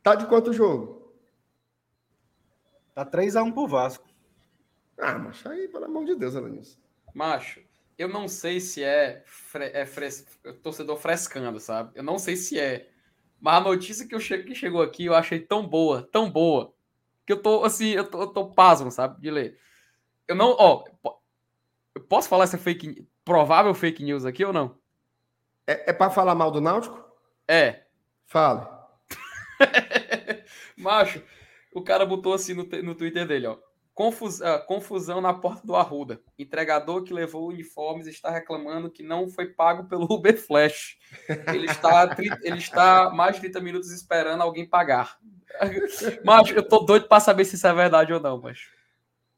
Tá de quanto jogo? Tá 3x1 pro Vasco. Ah, mas aí, pelo amor de Deus, Alanis. Macho, eu não sei se é, fre é fres torcedor frescando, sabe? Eu não sei se é. Mas a notícia que, eu che que chegou aqui eu achei tão boa, tão boa, que eu tô assim, eu tô, eu tô pasmo, sabe? De ler. Eu não. Ó, eu posso falar essa fake provável fake news aqui ou não? É, é pra falar mal do Náutico? É. Fale. Macho, o cara botou assim no, no Twitter dele, ó. Confus- ah, confusão na porta do Arruda. Entregador que levou uniformes está reclamando que não foi pago pelo Uber Flash. Ele está, ele está mais de 30 minutos esperando alguém pagar. Macho, eu tô doido pra saber se isso é verdade ou não, macho.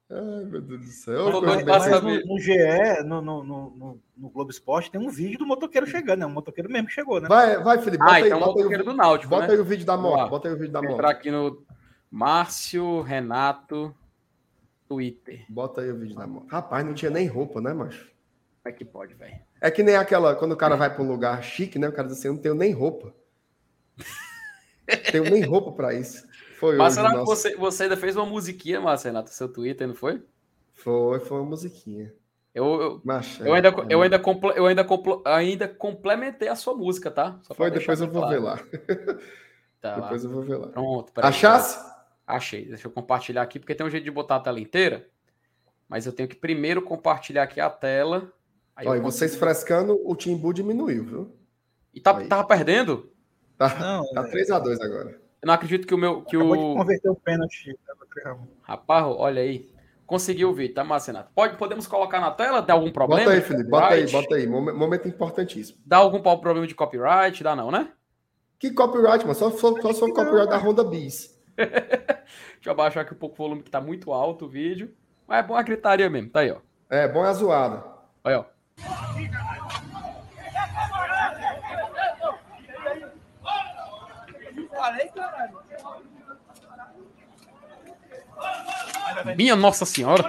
Ai, meu Deus do céu. No, no GE, no, no, no, no- Globo Esporte, tem um vídeo do motoqueiro chegando, né? O motoqueiro mesmo que chegou, né? Vai, vai, Felipe. Bota Ah, aí, então o bota aí, o motoqueiro do Náutico, bota né? aí o vídeo da moto. Bota aí o vídeo da Vou moto. entrar aqui no Márcio Renato Twitter. Bota aí o vídeo da moto. Rapaz, não tinha nem roupa, né, macho? É que pode, velho? É que nem aquela, quando o cara vai pra um lugar chique, né? O cara diz assim, eu não tenho nem roupa. tenho nem roupa pra isso. Foi hoje. Mas que nosso- você, você ainda fez uma musiquinha, Márcio Renato, no seu Twitter, não foi? Foi, foi uma musiquinha. Eu, eu, Macho, eu é, ainda, é, eu, ainda, comple- eu ainda, compl- ainda complementei a sua música, tá? Só Foi, depois eu vou claro. ver lá. Tá lá. Depois eu vou ver lá. Pronto. peraí. Achasse? Achei. Deixa eu compartilhar aqui, porque tem um jeito de botar a tela inteira. Mas eu tenho que primeiro compartilhar aqui a tela. Aí Olha, e vocês frescando, o Timbu diminuiu, viu? E tá, Aí. tava perdendo? Tá, Não, tá 3x2 agora. Eu não acredito que o meu. Que acabou de o... converter o pênalti. Tava 3 a 1. Rapaz, olha aí. Conseguiu o vídeo, tá, Marcenato? Pode, podemos colocar na tela? Dá algum problema? Bota aí, de Felipe, bota aí, bota aí. Momen- Momento importantíssimo. Dá algum problema de copyright? Dá não, né? Que copyright, mano? Só, só, só for copyright da Honda Bis. Deixa eu abaixar aqui um pouco o volume que tá muito alto o vídeo. Mas é bom a gritaria mesmo. Tá aí, ó. É, bom é a zoada. Olha, ó. Minha Nossa Senhora.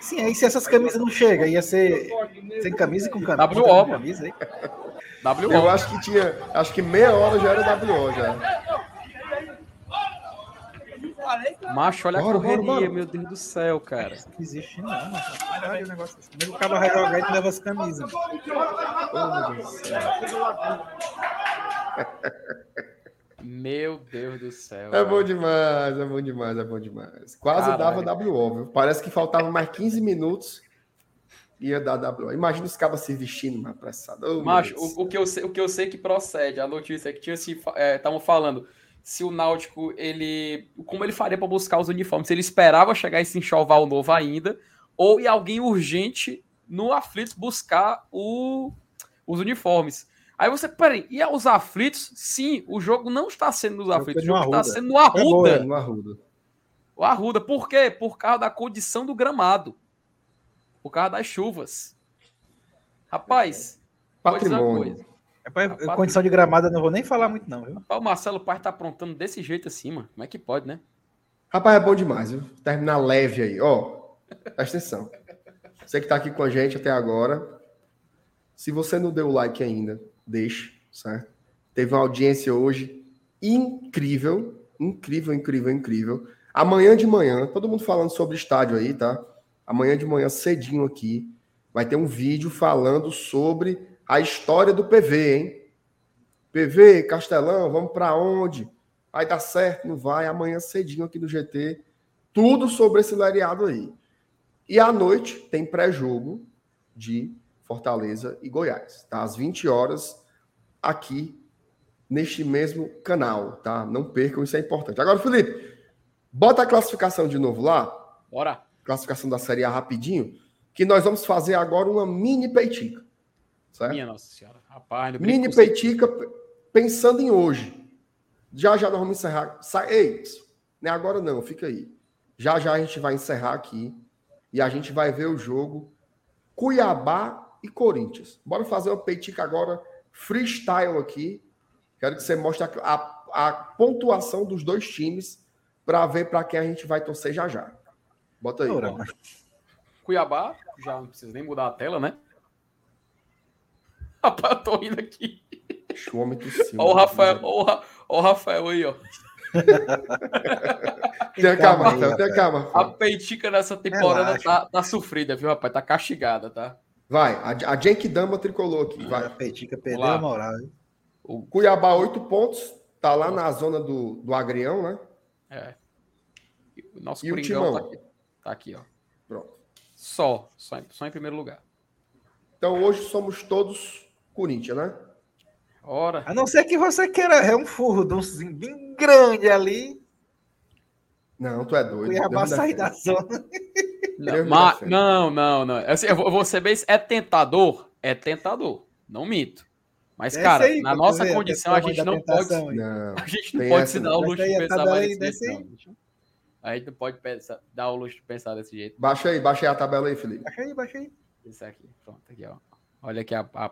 Sim, aí se essas camisas não chegam, ia ser sem camisa e com camisa. WO, camisa aí. WO. Eu acho que tinha. Acho que meia hora já era WO já. Macho, olha Bora, a correria, bora, bora. meu Deus do céu, cara. Não existe não, mano. Caralho, o negócio assim. Primeiro o cara vai jogar e leva as camisas. Oh, meu Deus do céu. Meu Deus do céu. É bom demais, é bom demais, é bom demais. Quase Caralho. dava WO, viu? Parece que faltava mais 15 minutos e ia dar WO. Imagina os cabas se vestindo mais apressado. Oh, Macho, o, o que eu sei, o que eu sei que procede, a notícia é que tinha se estavam falando se o Náutico ele como ele faria para buscar os uniformes, se ele esperava chegar esse enxoval novo ainda ou ia alguém urgente no Aflitos buscar o, os uniformes. Aí você, peraí, e aos aflitos? Sim, o jogo não está sendo nos aflitos, o é no jogo está sendo no É Arruda. bom, é, no Arruda. O Arruda. Por quê? Por causa da condição do gramado. Por causa das chuvas. Rapaz, Patrimônio. Coisa. Rapaz, Rapaz, condição de gramada eu não vou nem falar muito não, viu? Rapaz, o Marcelo Paz tá aprontando desse jeito assim, mano. Como é que pode, né? Rapaz, é bom demais, viu? Terminar leve aí. Ó, presta atenção. Você que tá aqui com a gente até agora, se você não deu o like ainda, deixe, certo? Teve uma audiência hoje incrível, incrível, incrível, incrível. Amanhã de manhã, todo mundo falando sobre estádio aí, tá? Amanhã de manhã, cedinho aqui, vai ter um vídeo falando sobre a história do PV, hein? PV, Castelão, vamos para onde? Vai dar certo? Não vai? Amanhã cedinho aqui no GT, tudo sobre esse lereado aí. E à noite tem pré-jogo de Fortaleza e Goiás, tá? Às 20 horas aqui neste mesmo canal, tá? Não percam, isso é importante. Agora, Felipe, bota a classificação de novo lá. Bora. Classificação da Série A rapidinho, que nós vamos fazer agora uma mini peitica. Certo? Minha Nossa Senhora. Rapaz, mini peitica pensando em hoje. Já já nós vamos encerrar. Ei, não é agora não, fica aí. Já já a gente vai encerrar aqui e a gente vai ver o jogo Cuiabá e Corinthians. Bora fazer uma peitica agora freestyle aqui. Quero que você mostre a, a, a pontuação dos dois times para ver para quem a gente vai torcer já já. Bota aí. Cuiabá, já não precisa nem mudar a tela, né? Rapaz, eu tô rindo aqui. Olha o Rafael, olha o Rafael aí, ó. Tenha calma, Rafael, tenha calma. A peitica nessa temporada tá, tá, sofrida, viu, rapaz? Tá castigada, tá? Vai, a, a Jenk Dama tricolou aqui, vai. A peitica perdeu a moral, hein? O Cuiabá, oito pontos, tá lá na zona do, do Agrião, né? É. O nosso e Coringão o tá aqui, tá aqui, ó. Pronto. Só, só em, só em primeiro lugar. Então hoje somos todos Corinthians, né? Ora. A não ser que você queira é um furro bem grande ali. Não, tu é doido. Cuiabá sair da zona. Não, mas, não, não, não. Assim, eu vou ser bem. É tentador? É tentador. Não mito. Mas, é cara, aí, na nossa ver, condição, a gente não pode. Não, a gente não pode se dar o luxo de pensar mais desse jeito. A gente não pode pensar, dar o luxo de pensar desse jeito. Baixa aí, baixa aí a tabela aí, Felipe. Baixa aí, baixa aí. Isso aqui, pronto, aqui, ó. Olha aqui a, a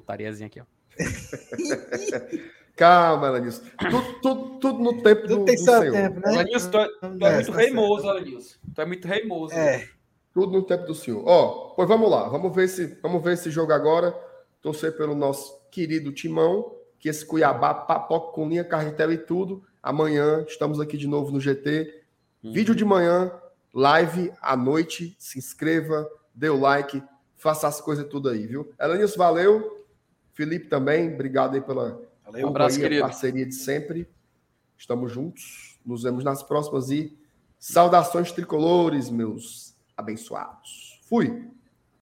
putariazinha aqui, ó. Calma, Elenilson. Tudo, tudo, tudo no tempo do, tem do Senhor. Tempo, né? Tu, é, tu é, é muito tá reimoso, Elenilson. Tu é muito reimoso. É. Tudo no tempo do Senhor. Ó, pois vamos lá. Vamos ver, esse, vamos ver esse jogo agora. Torcer pelo nosso querido Timão, que esse Cuiabá papoca com linha, carretel e tudo. Amanhã estamos aqui de novo no GT. Hum. Vídeo de manhã, live à noite. Se inscreva, dê o like, faça as coisas tudo aí, viu? Elenilson, valeu. Felipe também, obrigado aí pela Valeu, abraço, parceria de sempre. Estamos juntos. Nos vemos nas próximas e saudações tricolores, meus abençoados. Fui.